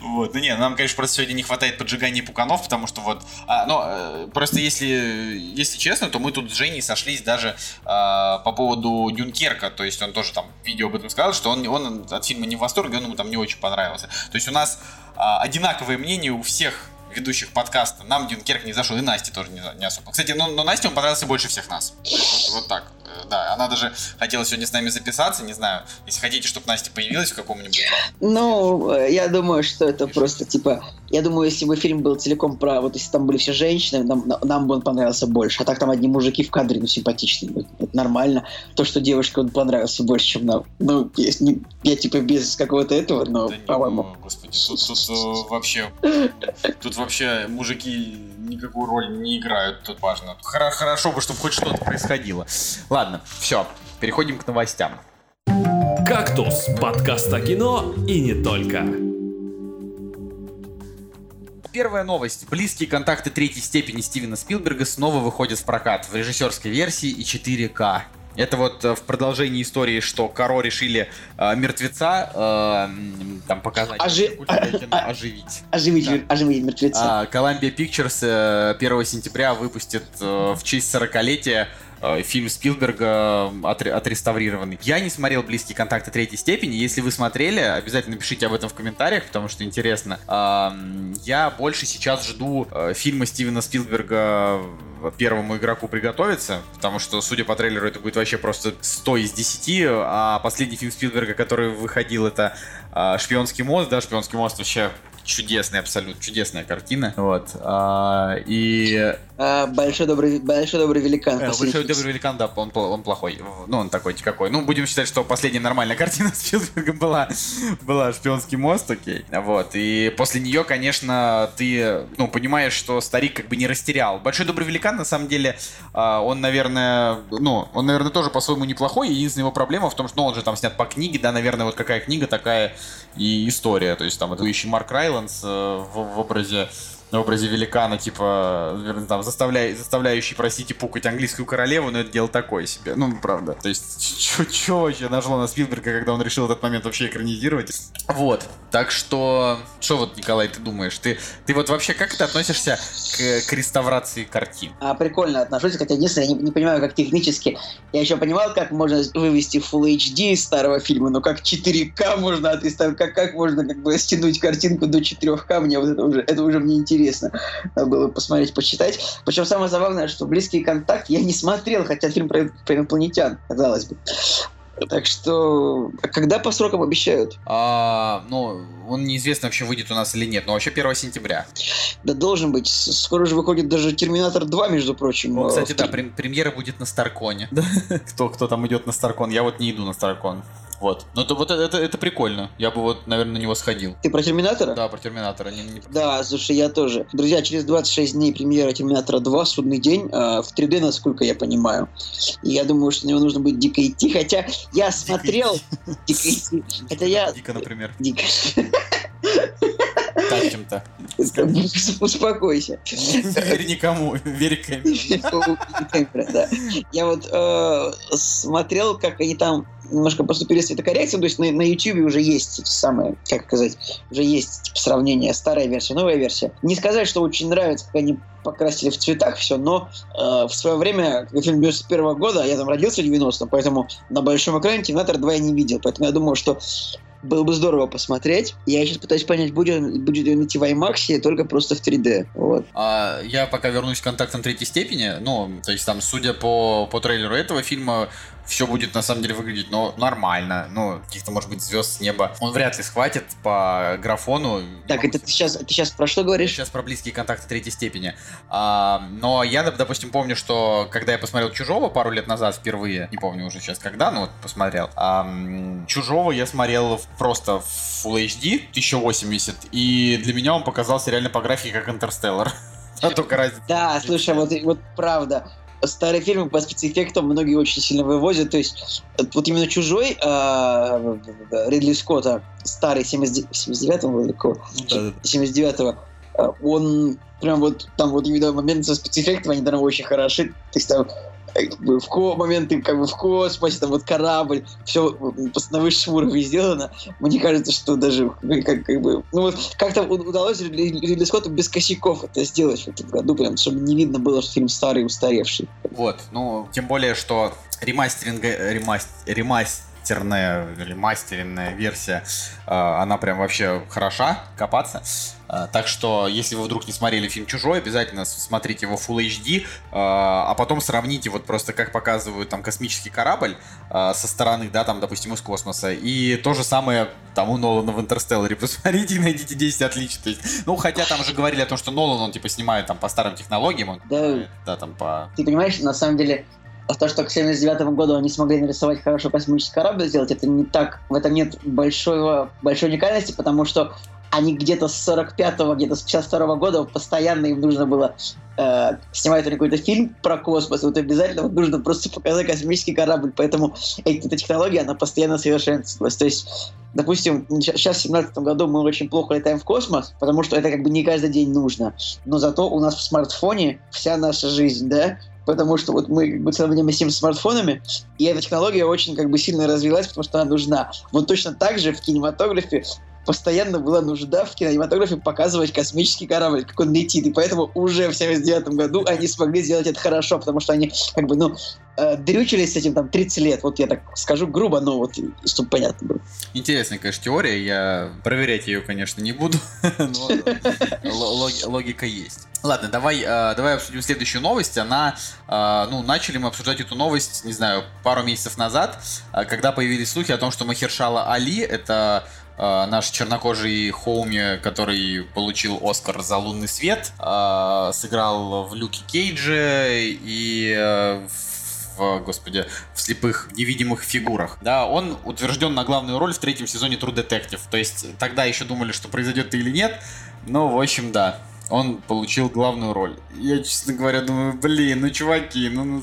Вот. Ну не, нам, конечно, просто сегодня не хватает поджигания пуканов, потому что вот... а, ну, э, просто если, если честно, то мы тут с Женей сошлись даже а, по поводу Дюнкерка, то есть он тоже там в видео об этом сказал, что он, он от фильма не в восторге, он ему там не очень понравился. То есть у нас а, одинаковое мнение у всех ведущих подкаста. Нам Дюнкерк не зашел, и Насте тоже не, не особо. Кстати, но, но Насте он понравился больше всех нас. Вот, вот так. Э, Да, она даже хотела сегодня с нами записаться, не знаю. Если хотите, чтобы Настя появилась в каком-нибудь... Ну, я думаю, что это просто типа. Я думаю, если бы фильм был целиком про. Вот если там были все женщины, нам, на- нам бы он понравился больше. А так там одни мужики в кадре, ну, симпатичные. Это, нормально. То, что девушке он понравился больше, чем нам. Ну, не- я типа без какого-то этого, но, Да по-моему. ну, господи, тут, тут, э, вообще... Тут вообще мужики никакую роль не играют, тут важно. Хоро- хорошо бы, чтобы хоть что-то происходило. Ладно, все, переходим к новостям. «Кактус» – подкаст о кино и не только. Первая новость. Близкие контакты третьей степени Стивена Спилберга снова выходят в прокат в режиссерской версии и 4К. Это вот э, в продолжении истории, что Каро решили э, мертвеца э, там показать, Ожи- кино оживить. Оживить, Да. оживить мертвеца. А, Columbia Pictures э, 1 сентября выпустит э, в честь 40-летия э, фильм Спилберга э, отре- отреставрированный. Я не смотрел «Близкие контакты третьей степени». Если вы смотрели, обязательно пишите об этом в комментариях, потому что интересно. Я больше сейчас жду э, фильма Стивена Спилберга э, первому игроку приготовиться, потому что, судя по трейлеру, это будет вообще просто 100 из 10, а последний фильм Спилберга, который выходил, это э, «Шпионский мост», да, «Шпионский мост» вообще чудесная, абсолютно чудесная картина. Вот. А, и А, большой добрый, большой добрый великан. э, Большой фильм. добрый великан, да, он, он плохой. Ну, он такой какой. Ну, будем считать, что последняя нормальная [laughs] картина Спилберга была, была «Шпионский мост», окей. Вот. И после нее, конечно, ты, ну, понимаешь, что старик как бы не растерял. Большой добрый великан, на самом деле, а, он, наверное, ну, он, наверное, тоже по-своему неплохой. Единственная его проблема в том, что, ну, он же там снят по книге, да, наверное, вот какая книга, такая и история. То есть там это еще Марк Райландс э, в, в образе в образе великана, типа, там, заставляй, заставляющий, простите, пукать английскую королеву, но это дело такое себе. Ну, правда. То есть, что вообще нашло на Спилберга, когда он решил этот момент вообще экранизировать? Вот. Так что, что вот, Николай, ты думаешь? Ты, ты вот вообще как ты относишься к, к реставрации картин? А, прикольно отношусь, хотя единственное, я не, не понимаю, как технически. Я еще понимал, как можно вывести Full HD из старого фильма, но как 4К можно отреставрировать, как, как можно как бы стянуть картинку до 4К, мне вот это уже, это уже мне интересно Надо было посмотреть, почитать. Причем самое забавное, что «Близкий контакт» я не смотрел, хотя фильм про, про инопланетян, казалось бы. Так что, а когда по срокам обещают? А, ну, он неизвестно вообще выйдет у нас или нет, но вообще 1 сентября. Да должен быть. Скоро же выходит даже «Терминатор 2», между прочим. Ну, кстати, в да, прем- премьера будет на Старконе. [laughs] кто, кто там идет на Старкон? Я вот не иду на Старкон. Вот. Ну, это, вот это, это прикольно. Я бы вот, наверное, на него сходил. Ты про «Терминатора»? Да, про Терминатора. Не, не Да, слушай, я тоже. Друзья, через 26 дней премьера Терминатора 2, судный день, э, в 3D, насколько я понимаю. И я думаю, что на него нужно будет дико идти, хотя я смотрел... Дико идти. Это я... Дико, например. Дико. Тащим-то. [laughs] Успокойся. Верь никому, верь. Да. Я вот э, смотрел, как они там немножко поступили с цветокоррекцией, то есть на, на YouTube уже есть эти самые, как сказать, уже есть типа, сравнение старая версия, новая версия. Не сказать, что очень нравится, как они покрасили в цветах все, но э, в свое время, как фильм 91 года, я там родился в 90-м, поэтому на большом экране Терминатор 2 я не видел, поэтому я думаю, что было бы здорово посмотреть. Я сейчас пытаюсь понять, будет, будет он идти в IMAX только просто в 3D. Вот. А, я пока вернусь к контактам третьей степени. Ну, то есть там, судя по, по трейлеру этого фильма, все будет на самом деле выглядеть, но нормально. Ну, каких-то, может быть, звезд с неба. Он вряд ли схватит по графону. Так, это ты сейчас, ты сейчас про что говоришь? Сейчас про близкие контакты третьей степени. А, но я, допустим, помню, что когда я посмотрел Чужого пару лет назад впервые, не помню уже сейчас когда, но вот посмотрел. А, Чужого я смотрел просто в Full HD 1080, и для меня он показался реально по графике как Интерстеллар. [laughs] А только разница. Да, слушай, вот, вот правда старые фильмы по спецэффектам многие очень сильно вывозят. То есть вот именно «Чужой» э, Ридли Скотта, старый 79-го, 79-го, он прям вот там вот именно моменты со спецэффектами, они там очень хороши. То есть там в ко моменты как бы в космосе, там вот корабль, все на высшем уровне сделано. Мне кажется, что даже как, как бы, ну вот как-то удалось Ридли Скотту без косяков это сделать в этом году, прям, чтобы не видно было, что фильм старый и устаревший. Вот, ну, тем более, что ремастеринг, ремастер, ремастер мастерная или мастеренная версия, э, она прям вообще хороша копаться. Э, так что, если вы вдруг не смотрели фильм «Чужой», обязательно смотрите его Full HD, э, а потом сравните вот просто как показывают там космический корабль со стороны, да, там, допустим, из космоса, и то же самое там у Нолана в «Интерстелларе». [laughs] Посмотрите и найдите 10 отличий. То есть, ну, хотя там уже говорили о том, что Нолан, он типа снимает там по старым технологиям, он, да, да, там по... Ты понимаешь, на самом деле а то, что к 79 году они смогли нарисовать хороший космический корабль, сделать, это не так, в этом нет большого, большой уникальности, потому что они где-то с 45-го, где-то с 52 года постоянно им нужно было э, снимать какой-то фильм про космос, вот обязательно вот нужно просто показать космический корабль, поэтому эта технология, она постоянно совершенствовалась. То есть, допустим, сейчас в 17 году мы очень плохо летаем в космос, потому что это как бы не каждый день нужно, но зато у нас в смартфоне вся наша жизнь, да, потому что вот мы как бы целый день с смартфонами, и эта технология очень как бы сильно развилась, потому что она нужна. Вот точно так же в кинематографе постоянно была нужда в кинематографе показывать космический корабль, как он летит. И поэтому уже в 79 году они смогли сделать это хорошо, потому что они как бы, ну, э, дрючились с этим там 30 лет. Вот я так скажу грубо, но вот, чтобы понятно было. Интересная, конечно, теория. Я проверять ее, конечно, не буду, [laughs] но логика есть. Ладно, давай, э, давай обсудим следующую новость. Она, э, ну, начали мы обсуждать эту новость, не знаю, пару месяцев назад, когда появились слухи о том, что Махершала Али, это э, наш чернокожий Хоуми, который получил Оскар за «Лунный свет», э, сыграл в Люке Кейдже и э, в, господи, в слепых невидимых фигурах. Да, он утвержден на главную роль в третьем сезоне True Detective. То есть тогда еще думали, что произойдет или нет. Но, в общем, да он получил главную роль. Я, честно говоря, думаю, блин, ну чуваки, ну, ну,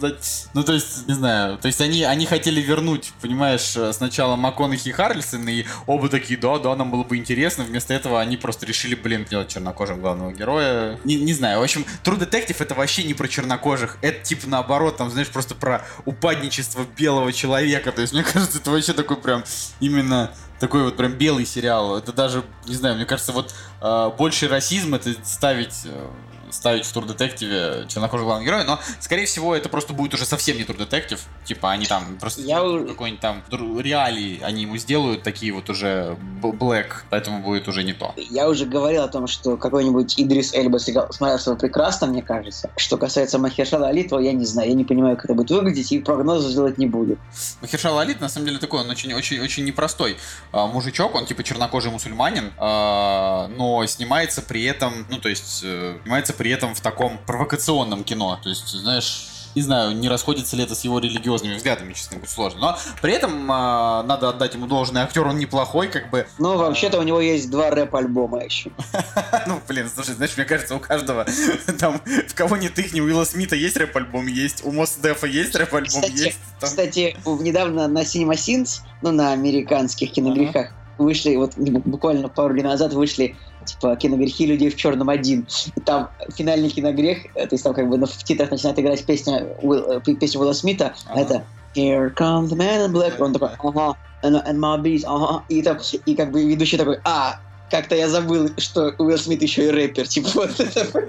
ну то есть, не знаю, то есть они, они хотели вернуть, понимаешь, сначала МакКонахи и Харлисон, и оба такие, да, да, нам было бы интересно, вместо этого они просто решили, блин, делать чернокожим главного героя. Не, не знаю, в общем, True Detective это вообще не про чернокожих, это типа наоборот, там, знаешь, просто про упадничество белого человека, то есть мне [laughs] кажется, это вообще такой прям именно такой вот прям белый сериал. Это даже, не знаю, мне кажется, вот э, больше расизм это ставить э, ставить в Detective чернокожего главного героя, но, скорее всего, это просто будет уже совсем не True Detective. Типа, они там просто Я... какой-нибудь там реалии они ему сделают, такие вот уже Black, поэтому будет уже не то. Я уже говорил о том, что какой-нибудь Идрис Эльба смотрелся бы прекрасно, мне кажется. Что касается Махершала Али, то я не знаю, я не понимаю, как это будет выглядеть, и прогнозы сделать не буду. Махершал Али, на самом деле, такой, он очень-очень-очень непростой а, мужичок, он типа чернокожий мусульманин, а, но снимается при этом, ну, то есть, э, снимается при при этом в таком провокационном кино. То есть, знаешь, не знаю, не расходится ли это с его религиозными взглядами, честно говоря, сложно. Но при этом э, надо отдать ему должное. Актер он неплохой, как бы. Ну, вообще-то у него есть два рэп-альбома еще. [laughs] Ну, блин, слушай, знаешь, мне кажется, у каждого [laughs] там, в кого не тыхни, у Уилла Смита есть рэп-альбом, есть, у Мос Дефа есть рэп-альбом, есть. Кстати, недавно на Cinema Sins, ну, на американских киногрехах, вышли, вот буквально пару дней назад вышли типа киногрехи людей в черном один. И там финальный киногрех, э, то есть там как бы в титрах начинает играть песня, Уилл, э, песня Уилла Смита, Ага. это Here comes the man in black. Он такой, ага, and, and my beats, ага. И, там, и как бы ведущий такой, а, как-то я забыл, что Уилл Смит еще и рэпер. Типа вот это.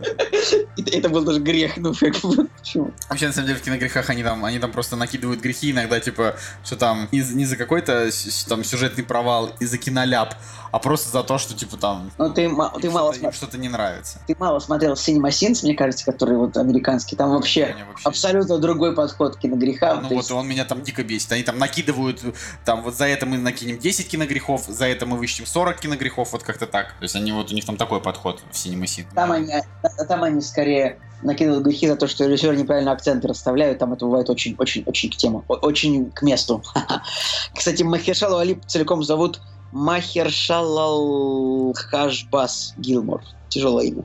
Это, был даже грех. Ну, как бы, почему? Вообще, на самом деле, в киногрехах они там, они там просто накидывают грехи иногда, типа, что там не, за- не за какой-то там сюжетный провал и за киноляп, а просто за то, что, типа, там Ну, ты, ты, мало, что-то, им смо- что-то не нравится. ты мало смотрел Cinema Sins, мне кажется, который вот американский. Там вообще абсолютно другой подход к киногрехам. Ну вот он меня там дико бесит. Они там накидывают, там вот за это мы накинем 10 киногрехов, за это мы вычтем 40 киногрехов, вот как-то так. То есть они вот, у них там такой подход в Cinema Sin. Там они, а- там они скорее накидывают грехи за то, что режиссеры неправильно акценты расставляют. Там это бывает очень-очень-очень к тему. Очень к месту. [laughs] Кстати, Махершалу Али целиком зовут Махершалал Хашбас Гилмор. Тяжелое имя.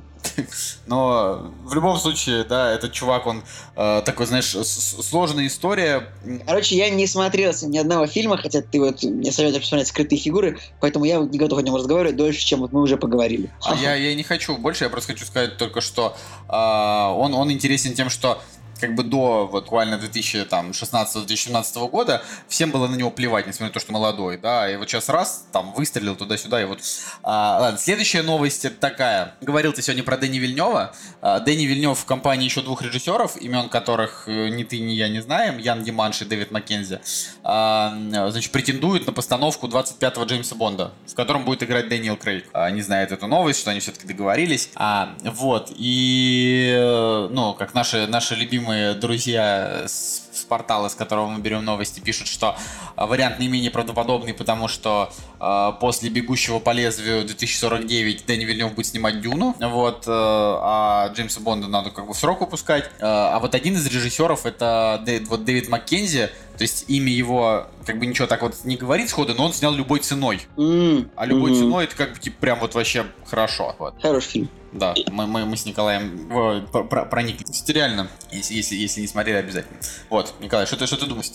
Но в любом случае, да, этот чувак, он э, такой, знаешь, сложная история. Короче, я не смотрел с ним ни одного фильма, хотя ты вот мне советуешь посмотреть «Скрытые фигуры», поэтому я не готов о нем разговаривать дольше, чем вот мы уже поговорили. А я, я не хочу больше, я просто хочу сказать только, что э, он, он интересен тем, что как бы до вот, буквально 2016-2017 года всем было на него плевать, несмотря на то, что молодой, да, и вот сейчас раз, там, выстрелил туда-сюда, и вот... А, ладно, следующая новость такая. Говорил ты сегодня про Дэнни Вильнева. А, Дэнни Вильнев в компании еще двух режиссеров, имен которых э, ни ты, ни я не знаем, Ян Диманш и Дэвид Маккензи, а, значит, претендуют на постановку 25-го Джеймса Бонда, в котором будет играть Дэниел Крейг. А, не знает эту новость, что они все-таки договорились. А, вот, и, э, ну, как наши, наши любимые друзья с, с портала, с которого мы берем новости, пишут, что а, вариант не менее правдоподобный, потому что а, после «Бегущего по лезвию» 2049 Дэнни Вильнев будет снимать «Дюну», вот, э, а Джеймса Бонда надо как бы в срок выпускать. Э, А вот один из режиссеров это Дэ- вот Дэвид Маккензи, то есть имя его как бы ничего так вот не говорит сходу, но он снял любой ценой. М, А любой мгм. ценой это как бы типа прям вот вообще хорошо. Вот. Хороший фильм. Да, мы, мы, мы с Николаем про- проникли. Реально, если, если, если не смотрели, обязательно. Вот, Николай, что ты, что ты думаешь?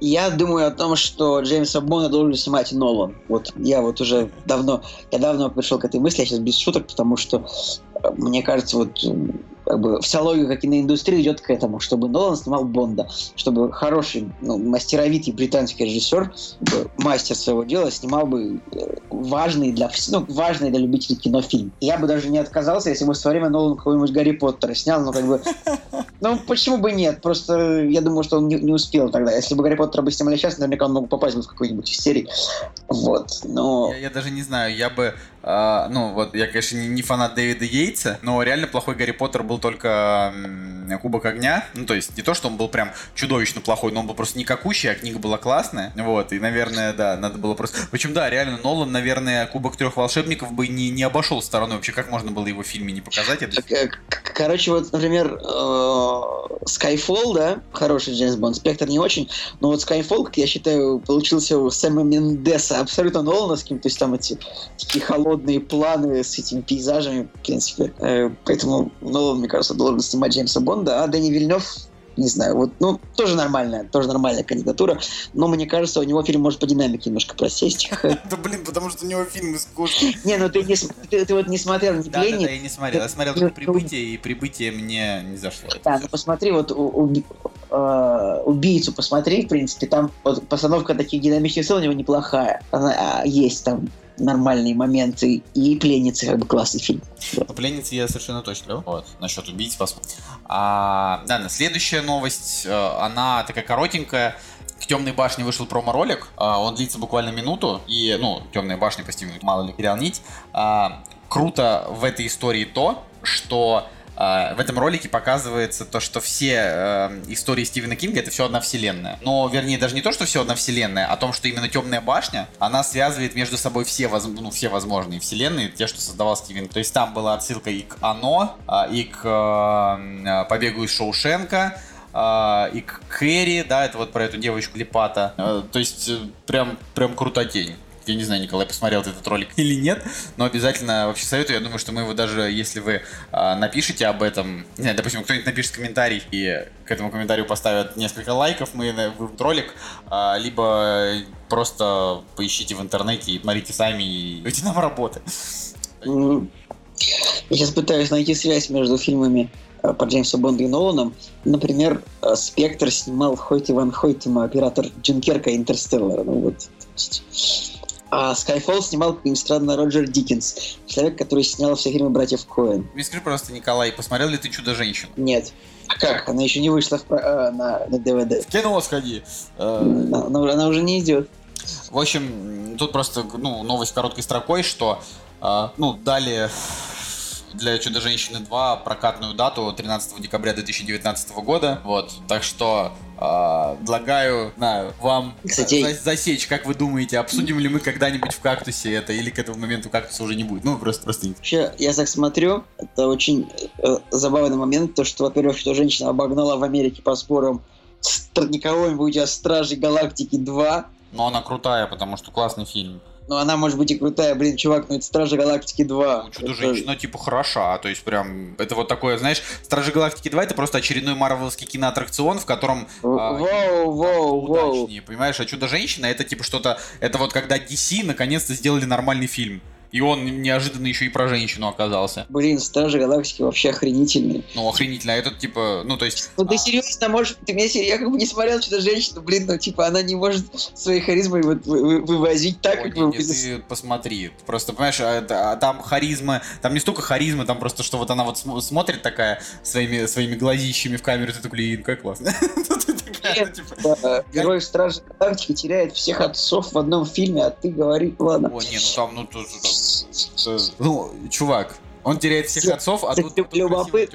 Я думаю о том, что Джеймса Бонда должен снимать Нолан. Вот я вот уже давно, я давно пришел к этой мысли, я сейчас без шуток, потому что э, мне кажется, вот как бы вся логика киноиндустрии идет к этому, чтобы Нолан снимал Бонда, чтобы хороший, ну, мастеровитый британский режиссер, мастер своего дела, снимал бы э, важный для, ну, важный для любителей кино фильм. Я бы даже не отказался, если бы в свое время Нолан какой-нибудь Гарри Поттера снял, но как бы [laughs] ну, почему бы нет? Просто я думаю, что он не, не успел тогда. Если бы Гарри Поттера бы снимали сейчас, наверняка он мог бы попасть бы в какую-нибудь из серий. Вот. Но... Я, я даже не знаю, я бы, а, ну вот, я, конечно, не, не фанат Дэвида Йейтса, но реально плохой Гарри Поттер был только м, Кубок Огня. Ну, то есть, не то, что он был прям чудовищно плохой, но он был просто никакущий, а книга была классная. Вот, и, наверное, да, надо было просто... Причем, да, реально, Нолан, наверное, Кубок Трех Волшебников бы не, не обошел стороной. Вообще, как можно было его в фильме не показать? Это... К- Короче, вот, например, э, Skyfall, да, хороший Джеймс Бонд, Спектр не очень, но вот Skyfall, как я считаю, получился у Сэма Мендеса абсолютно Нолановским, то есть там эти такие холодные планы с этими пейзажами, в принципе. Э, Поэтому Нолан, мне кажется, должен снимать Джеймса Бонда, а Дэнни Вильнев не знаю, вот, ну, тоже нормальная, тоже нормальная кандидатура, но мне кажется, у него фильм может по динамике немножко просесть. [laughs] Да блин, потому что у него фильм искусственный. [laughs] Не, ну ты, не ты, ты вот не смотрел ни Да, да, Пленник, да, я не смотрел. Я смотрел только прибытие, и прибытие мне не зашло. Да, ну посмотри, вот э, убийцу посмотри, в принципе, там вот постановка таких динамичных сцен у него неплохая. Она, а, есть там нормальные моменты, и пленницы как бы классный фильм. Ну, пленницы я совершенно точно. Вот, насчет убийц посмотрим. А, да, следующая новость, э, она такая коротенькая. К Темной башне вышел промо-ролик, а, он длится буквально минуту, и, ну, Темная башня по Стивену, мало ли, терял нить. А, Круто в этой истории то, что в этом ролике показывается то, что все э, истории Стивена Кинга это все одна вселенная. Но, вернее, даже не то, что все одна вселенная, а о том, что именно Темная башня, она связывает между собой все, воз- ну, все возможные вселенные, те, что создавал Стивен. То есть там была отсылка и к Оно, а, и к э, Побегу из Шоушенка, а, и к Кэрри, да, это вот про эту девочку Лепата. Э, То есть э, прям, прям крутотень. Я не знаю, Николай, посмотрел ты этот ролик или нет, но обязательно вообще советую. Я думаю, что мы его даже, если вы а, напишите об этом, не знаю, допустим, кто-нибудь напишет комментарий и к этому комментарию поставят несколько лайков, мы выйдет ролик, а, либо просто поищите в интернете и смотрите сами, и дайте нам работы. Я сейчас пытаюсь найти связь между фильмами э, по Джеймсу Бонду и Ноланом. Например, э, Спектр снимал Хойти Ван Хойтема, оператор Джункерка Интерстеллара. Ну вот. А Skyfall снимал, как ни странно, Роджер Диккенс. Человек, который снял все фильмы братьев Коэн. Мне скажи, пожалуйста, Николай, посмотрел ли ты «Чудо-женщину»? Нет. А как? Она еще не вышла в а, на, на DVD. В кино сходи. Э, Она, она- она уже не идет. В общем, тут просто ну, новость короткой строкой, что э, ну, дали для Чудо-женщины 2 прокатную дату 13 декабря 2019 года. Вот. Так что э, предлагаю знаю, вам Кстати, за- засечь, как вы думаете, обсудим ли мы когда-нибудь в кактусе это, или к этому моменту кактуса уже не будет. Ну, просто просто интересно. Вообще, я так смотрю, это очень э, забавный момент, то, что, во-первых, что женщина обогнала в Америке по спорам стр- не кого-нибудь, а Стражи Галактики 2. Но она крутая, потому что классный фильм. Ну, она может быть и крутая, блин, чувак, но это Стражи Галактики 2. Ну, Чудо-женщина, типа, хороша. То есть, прям, это вот такое, знаешь, Стражи Галактики 2 это просто очередной марвеловский киноаттракцион, в котором Это- а, Воу, воу, воу. удачнее, понимаешь? А Чудо-женщина это типа что-то... Это вот когда DC наконец-то сделали нормальный фильм. И он неожиданно еще и про женщину оказался. Блин, Стражи Галактики вообще охренительные. Ну, охренительно. А этот, типа, ну, то есть... Ну, ты а, серьезно можешь... Ты мне сер- Я как бы не смотрел что-то женщину, блин, ну, типа, она не может своей харизмой вот вы- вы- вывозить так, ой, как не, вы... ты посмотри. Просто, понимаешь, а, а там харизма... Там не столько харизма, там просто, что вот она вот см- смотрит такая своими, своими глазищами в камеру, ты такой, блин, как классно. [laughs] Ну, ты ну, типа, Герой Стражи Галактики теряет всех отцов в одном фильме, а ты говори, ладно. О, не, ну там, ну, Ну, чувак, он теряет всех отцов, а тут, тут любопыт-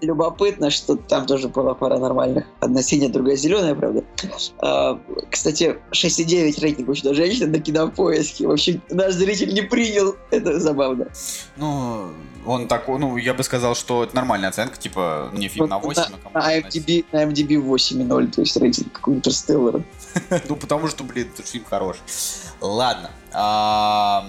любопытно, что там тоже была пара нормальных. Одна синяя, другая зеленая, правда. А, кстати, 6,9 рейтинг у Чудо-женщины на кинопоиске. В общем, наш зритель не принял. Это забавно. Ну, он такой, ну, я бы сказал, что это нормальная оценка, типа, не фильм на Вот 8, на, а на IMDb, на IMDb 8,0, то есть рейтинг как у Интерстеллара. [laughs] Ну, потому что, блин, этот фильм хороший. Ладно. А,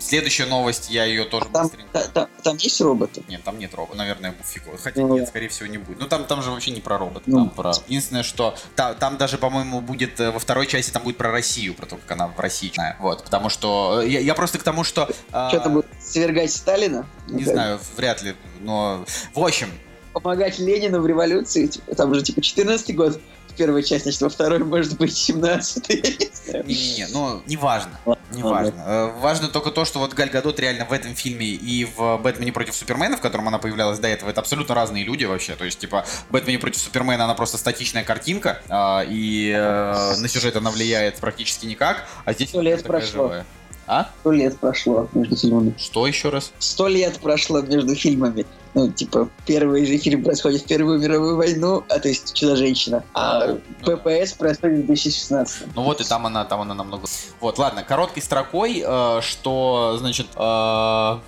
Следующая новость, я ее тоже Там, быстренько... та- та- там есть роботы? Нет, там нет робота, наверное, фиг. его. Хотя Ну. нет, скорее всего, не будет. Ну там, там же вообще не про робота, Ну. там про. Единственное, что та- там даже, по-моему, будет э, во второй части там будет про Россию, про то, как она в России. Вот, потому что э, я, я просто к тому, что. а, Что-то будет свергать Сталина? Не Ну, знаю, вряд ли, но. В общем, Помогать Ленину в революции? Типа, там же типа 14 год в первой части, значит, во второй может быть 17 я не знаю. не-не-не, ну, неважно. Неважно. Э, Важно только то, что вот Галь Гадот реально в этом фильме и в «Бэтмене против Супермена», в котором она появлялась до этого, это абсолютно разные люди вообще. То есть, типа, «Бэтмене против Супермена» она просто статичная картинка, а, и э, на сюжет она влияет практически никак, а здесь Сто лет прошло. живая. А? Сто лет прошло между фильмами. Что еще раз? Сто лет прошло между фильмами. Ну, типа, первый же фильм происходит в Первую мировую войну, а то есть Чудо-женщина. А Ну, ну, ППС происходит в 2016. Ну вот и там она, там она намного. Вот, ладно, короткой строкой, э, что, значит, э,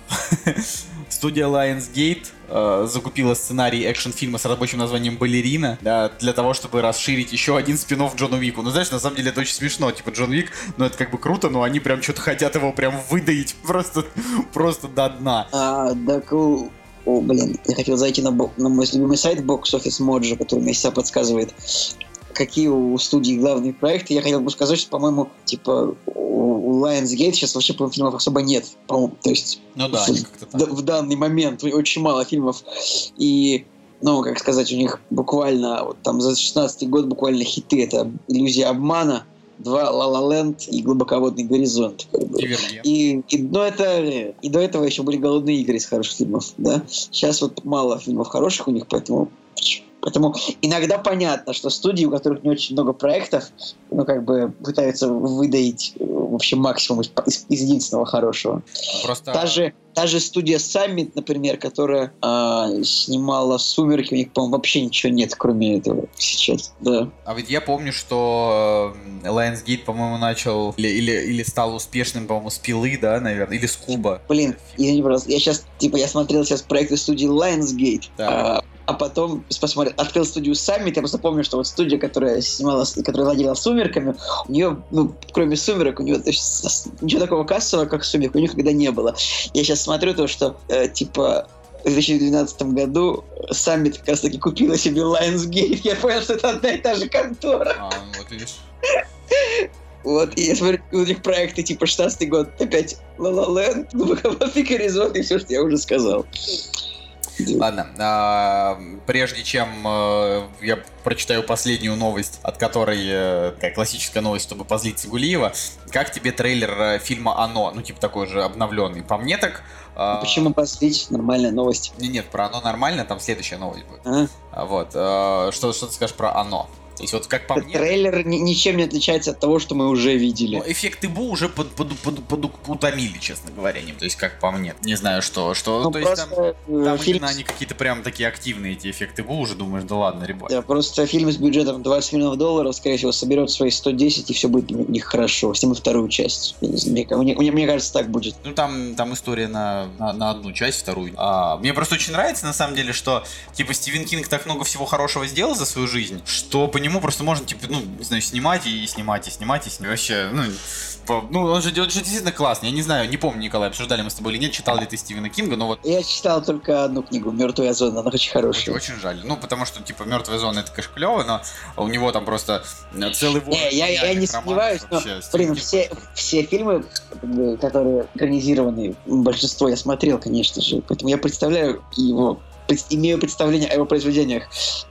[laughs] студия Lionsgate э, закупила сценарий экшн-фильма с рабочим названием «Балерина», да, для того, чтобы расширить еще один спин Джону Вику. Ну, знаешь, на самом деле это очень смешно, типа, Джон Вик, ну, это как бы круто, но они прям что-то хотят его прям выдаить [laughs] просто, просто до дна. А, у- о, блин, я хотел зайти на, бо- на мой любимый сайт Box Office Mojo, который мне всегда подсказывает, какие у студии главные проекты. Я хотел бы сказать, что, по-моему, типа, у Lionsgate сейчас вообще, по фильмов особо нет. По-моему, то есть Ну да, в, в данный момент очень мало фильмов. И, ну, как сказать, у них буквально, вот там за 16 год буквально хиты. Это «Иллюзия обмана», два «Ла Ла Ленд» и «Глубоководный горизонт». как бы. И, и, ну, это, и до этого еще были «Голодные игры» из хороших фильмов, да? Сейчас вот мало фильмов хороших у них, поэтому... Поэтому иногда понятно, что студии, у которых не очень много проектов, ну, как бы пытаются выдаить э, в общем максимум из, из- из единственного хорошего. Просто... Та же, та же студия Summit, например, которая а, снимала «Сумерки», у них, по-моему, вообще ничего нет, кроме этого сейчас. Да. А ведь я помню, что э, Lionsgate, по-моему, начал или, или, или стал успешным, по-моему, с пилы, да, наверное, или с куба. Блин, извини, пожалуйста, я сейчас, типа, я смотрел сейчас проекты студии Lionsgate. Да. А, а потом посмотрел, открыл студию Саммит. Я просто помню, что вот студия, которая снимала, которая владела «Сумерками», у нее, ну, кроме «Сумерок», у нее то есть, ничего такого кассового, как «Сумерки», у них никогда не было. Я сейчас смотрю то, что, э, типа, в 2012 году Саммит как раз таки купила себе Lionsgate. Я понял, что это одна и та же контора. А, ну вот видишь. Вот, и я смотрю, у них проекты типа 16 год, опять La La Land, и горизонт, и все, что я уже сказал. Ладно, а, прежде чем э, я прочитаю последнюю новость, от которой э, такая классическая новость, чтобы позлить Цигулиева, как тебе трейлер э, фильма «Оно»? Ну, типа такой же обновленный. По мне так... А почему позлить? Нормальная новость. Не, нет, про «Оно» нормально, там следующая новость будет. А? Вот. Что, что ты скажешь про «Оно»? То есть вот как по мне... Трейлер ни, ничем не отличается от того, что мы уже видели. Ну, эффекты Бу уже под, под, под, под, утомили, честно говоря, ним. То есть как по мне. Не знаю, что. что ну, то есть там, там фильм... именно они какие-то прям такие активные, эти эффекты Бу, уже думаешь, да ладно, ребят. Да, просто фильм с бюджетом 20 миллионов долларов, скорее всего, соберет свои 110, и все будет у них хорошо. Снимут вторую часть. Мне, мне, мне, мне кажется, так будет. Ну, там, там история на, на, на одну часть, вторую. А, мне просто очень нравится, на самом деле, что, типа, Стивен Кинг так много всего хорошего сделал за свою жизнь, что по нему просто можно, типа, ну, не знаю, снимать и снимать, и снимать, и снимать. Вообще, ну, по, ну, он же делает же действительно классно. Я не знаю, не помню, Николай, обсуждали мы с тобой или нет, читал ли ты Стивена Кинга, но вот... Я читал только одну книгу, «Мертвая зона», она очень хорошая. Очень, очень жаль. Ну, потому что, типа, «Мертвая зона» это, конечно, клево, но у него там просто целый ворот Не, я, я не сомневаюсь, но, блин, все, все фильмы, которые экранизированы, большинство я смотрел, конечно же, поэтому я представляю его имею представление о его произведениях.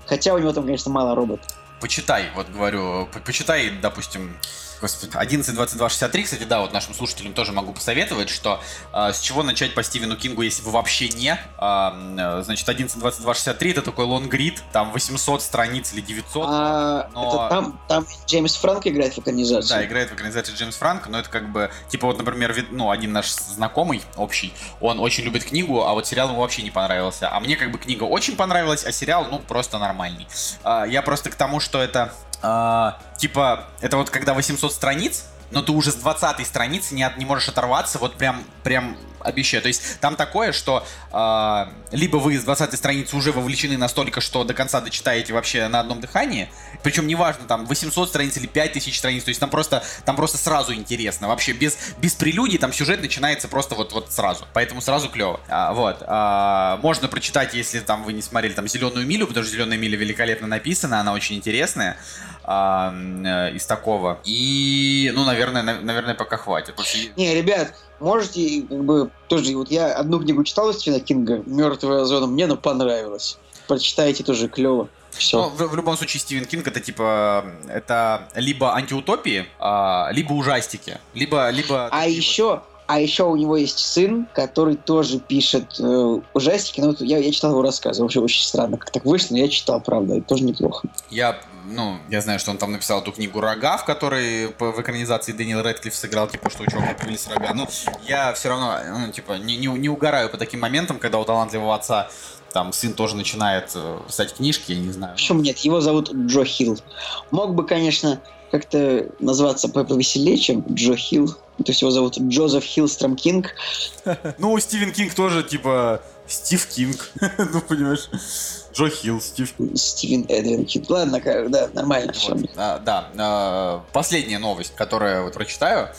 Хотя у него там, конечно, мало роботов почитай, вот говорю, почитай, допустим, господи, 11, 22, 63, кстати, да, вот нашим слушателям тоже могу посоветовать, что э, с чего начать по Стивену Кингу, если вы вообще не, э, значит, 11, 22, 63 это такой лонгрид, там 800 страниц или 900. А, но... это там, там Джеймс Франк играет в экранизации. Да, играет в экранизации Джеймс Франк, но это как бы, типа вот, например, ну, один наш знакомый общий, он очень любит книгу, а вот сериал ему вообще не понравился. А мне как бы книга очень понравилась, а сериал, ну, просто нормальный. Э, я просто к тому, что это а, типа, это вот когда 800 страниц, но ты уже с 20 страницы не, от, не можешь оторваться, вот прям, прям обещаю. То есть там такое, что э, либо вы с 20 страницы уже вовлечены настолько, что до конца дочитаете вообще на одном дыхании, причем неважно, там 800 страниц или 5000 страниц, то есть там просто, там просто сразу интересно, вообще без, без прелюдий там сюжет начинается просто вот, вот сразу, поэтому сразу клево. А, вот, а, можно прочитать, если там вы не смотрели там «Зеленую милю», потому что «Зеленая миля» великолепно написана, она очень интересная а, э, из такого. И, ну, наверное, на, наверное, пока хватит. Не, ребят, можете, как бы, тоже, вот я одну книгу читал Стивена Кинга, «Мертвая зона», мне она понравилась. Прочитайте тоже клево. Все. Ну, в, в любом случае, Стивен Кинг это типа это либо антиутопии, а, либо ужастики, либо либо. А еще а еще у него есть сын, который тоже пишет э, ужастики. Ну, я, я читал его рассказы. Вообще очень странно, как так вышло, но я читал, правда, это тоже неплохо. Я, ну, я знаю, что он там написал эту книгу «Рога», в которой в экранизации Дэниел Рэдклифф сыграл, типа, что у чувака появились рога. Ну, я все равно, ну, типа, не, не, не угораю по таким моментам, когда у талантливого отца там сын тоже начинает э, писать книжки, я не знаю. Почему нет? Его зовут Джо Хилл. Мог бы, конечно, как-то назваться повеселее, чем Джо Хилл. То есть его зовут Джозеф Хиллстром Кинг. Ну, Стивен Кинг тоже, типа, Стив Кинг. [laughs] ну, понимаешь, Джо Хилл, Стив Стивен Эдвин Кинг. Ладно, да, нормально. Вот. А, да, а, последняя новость, которую я вот прочитаю.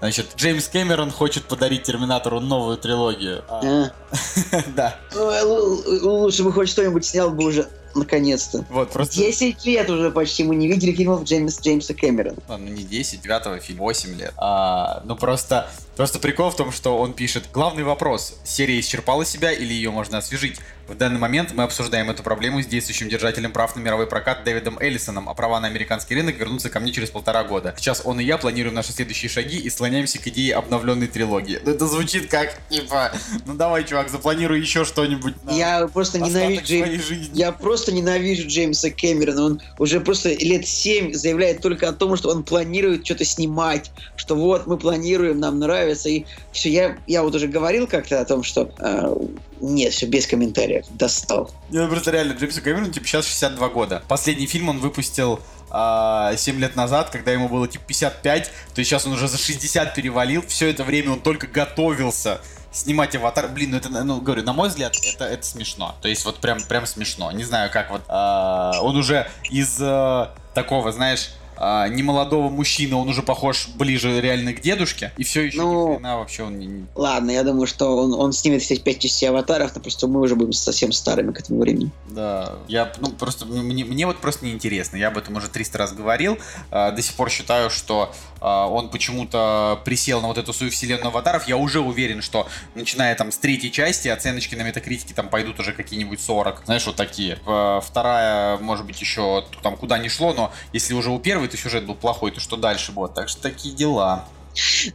Значит, Джеймс Кэмерон хочет подарить Терминатору новую трилогию. А. [laughs] Да. Лучше бы хоть что-нибудь снял бы уже наконец-то. Вот, просто... 10 лет уже почти мы не видели фильмов Джеймс, Джеймса Кэмерона. Ну, не 10, 9 фильм, 8 лет. А, ну, просто, просто прикол в том, что он пишет, главный вопрос, серия исчерпала себя или ее можно освежить? В данный момент мы обсуждаем эту проблему с действующим держателем прав на мировой прокат Дэвидом Эллисоном, а права на американский рынок вернутся ко мне через полтора года. Сейчас он и я планируем наши следующие шаги и склоняемся к идее обновленной трилогии. Ну, это звучит как, типа, ну давай, чувак, запланируй еще что-нибудь. Я просто ненавижу Джеймса. Я просто ненавижу Джеймса Кэмерона. Он уже просто лет 7 заявляет только о том, что он планирует что-то снимать, что вот мы планируем, нам нравится. И все, я, я вот уже говорил как-то о том, что э, нет, все без комментариев. Достал. Ну просто реально, Джеймсу Кэмерону, типа, сейчас 62 года. Последний фильм он выпустил а, 7 лет назад, когда ему было, типа, 55, то есть сейчас он уже за 60 перевалил. Все это время он только готовился снимать аватар, блин, ну это, ну говорю, на мой взгляд, это, это смешно. То есть вот прям, прям смешно. Не знаю, как вот э, он уже из э, такого, знаешь, а, немолодого мужчины, он уже похож ближе реально к дедушке, и все еще Ну, ни хрена вообще он не-. Ладно, я думаю, что он, он снимет все пять частей аватаров, но просто мы уже будем совсем старыми к этому времени. Да, я, ну, просто, мне, мне вот просто неинтересно. Я об этом уже 300 раз говорил. А, до сих пор считаю, что он почему-то присел на вот эту свою вселенную аватаров. Я уже уверен, что начиная там с третьей части оценочки на метакритике там пойдут уже какие-нибудь 40. Знаешь, вот такие. В- Вторая, может быть, еще там куда ни шло, но если уже у первой то сюжет был плохой, то что дальше? Вот, так что такие дела.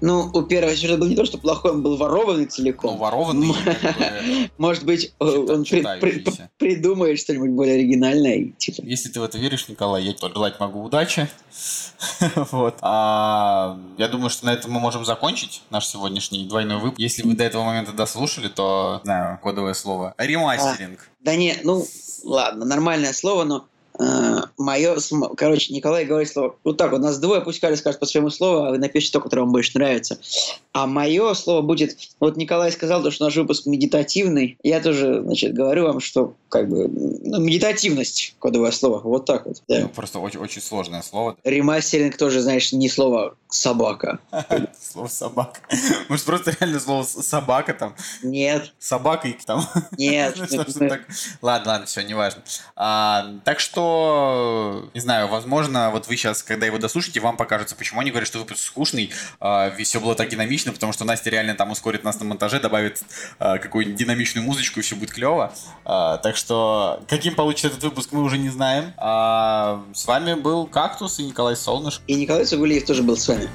Ну, у первого сюжета был не то, что плохой, он был ворованный Ну, целиком. ворованный. как бы, [laughs] Может быть, э, он придумает что-нибудь более оригинальное. Типа. Если ты в это веришь, Николай, я тебе желать могу удачи. [laughs] Вот. А, я думаю, что на этом мы можем закончить наш сегодняшний двойной выпуск. Если вы до этого момента дослушали, то, знаю, кодовое слово. Ремастеринг. Да не, ну, ладно, нормальное слово, но мое, короче, Николай говорит слово, вот так вот, нас двое, пусть каждый скажет по своему слову, а вы напишите то, которое вам больше нравится. А мое слово будет, вот Николай сказал, то, что наш выпуск медитативный, я тоже, значит, говорю вам, что, как бы, ну, медитативность, кодовое слово, вот так вот. да. Ну, просто очень, очень сложное слово. Ремастеринг тоже, знаешь, не слово собака. [laughs] Слово собака. [laughs] Может, просто реально слово собака там. Нет, Собака там. нет. [laughs] Так- Ладно, ладно, все, неважно. А, так что, не знаю, возможно, вот вы сейчас, когда его дослушаете, вам покажется, почему они говорят, что выпуск скучный, а, ведь все было так динамично, потому что Настя реально там ускорит нас на монтаже, добавит а, какую-нибудь динамичную музычку, и все будет клево. А, так что, каким получится этот выпуск, мы уже не знаем. А, с вами был Кактус и Николай Солнышко. И Николай Цугулиев тоже был с вами.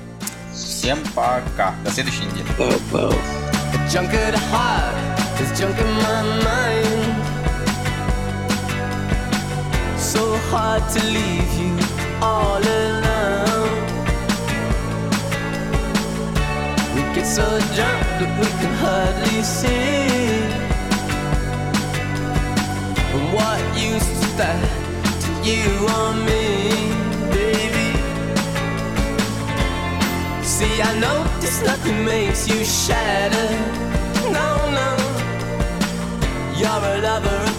Всем пока. До следующей недели. Пау-пау. So hard to leave you all alone. We get so drunk that we can hardly see. And what use is that to you or me, baby? See, I know nothing makes you shatter. No, no. You're a lover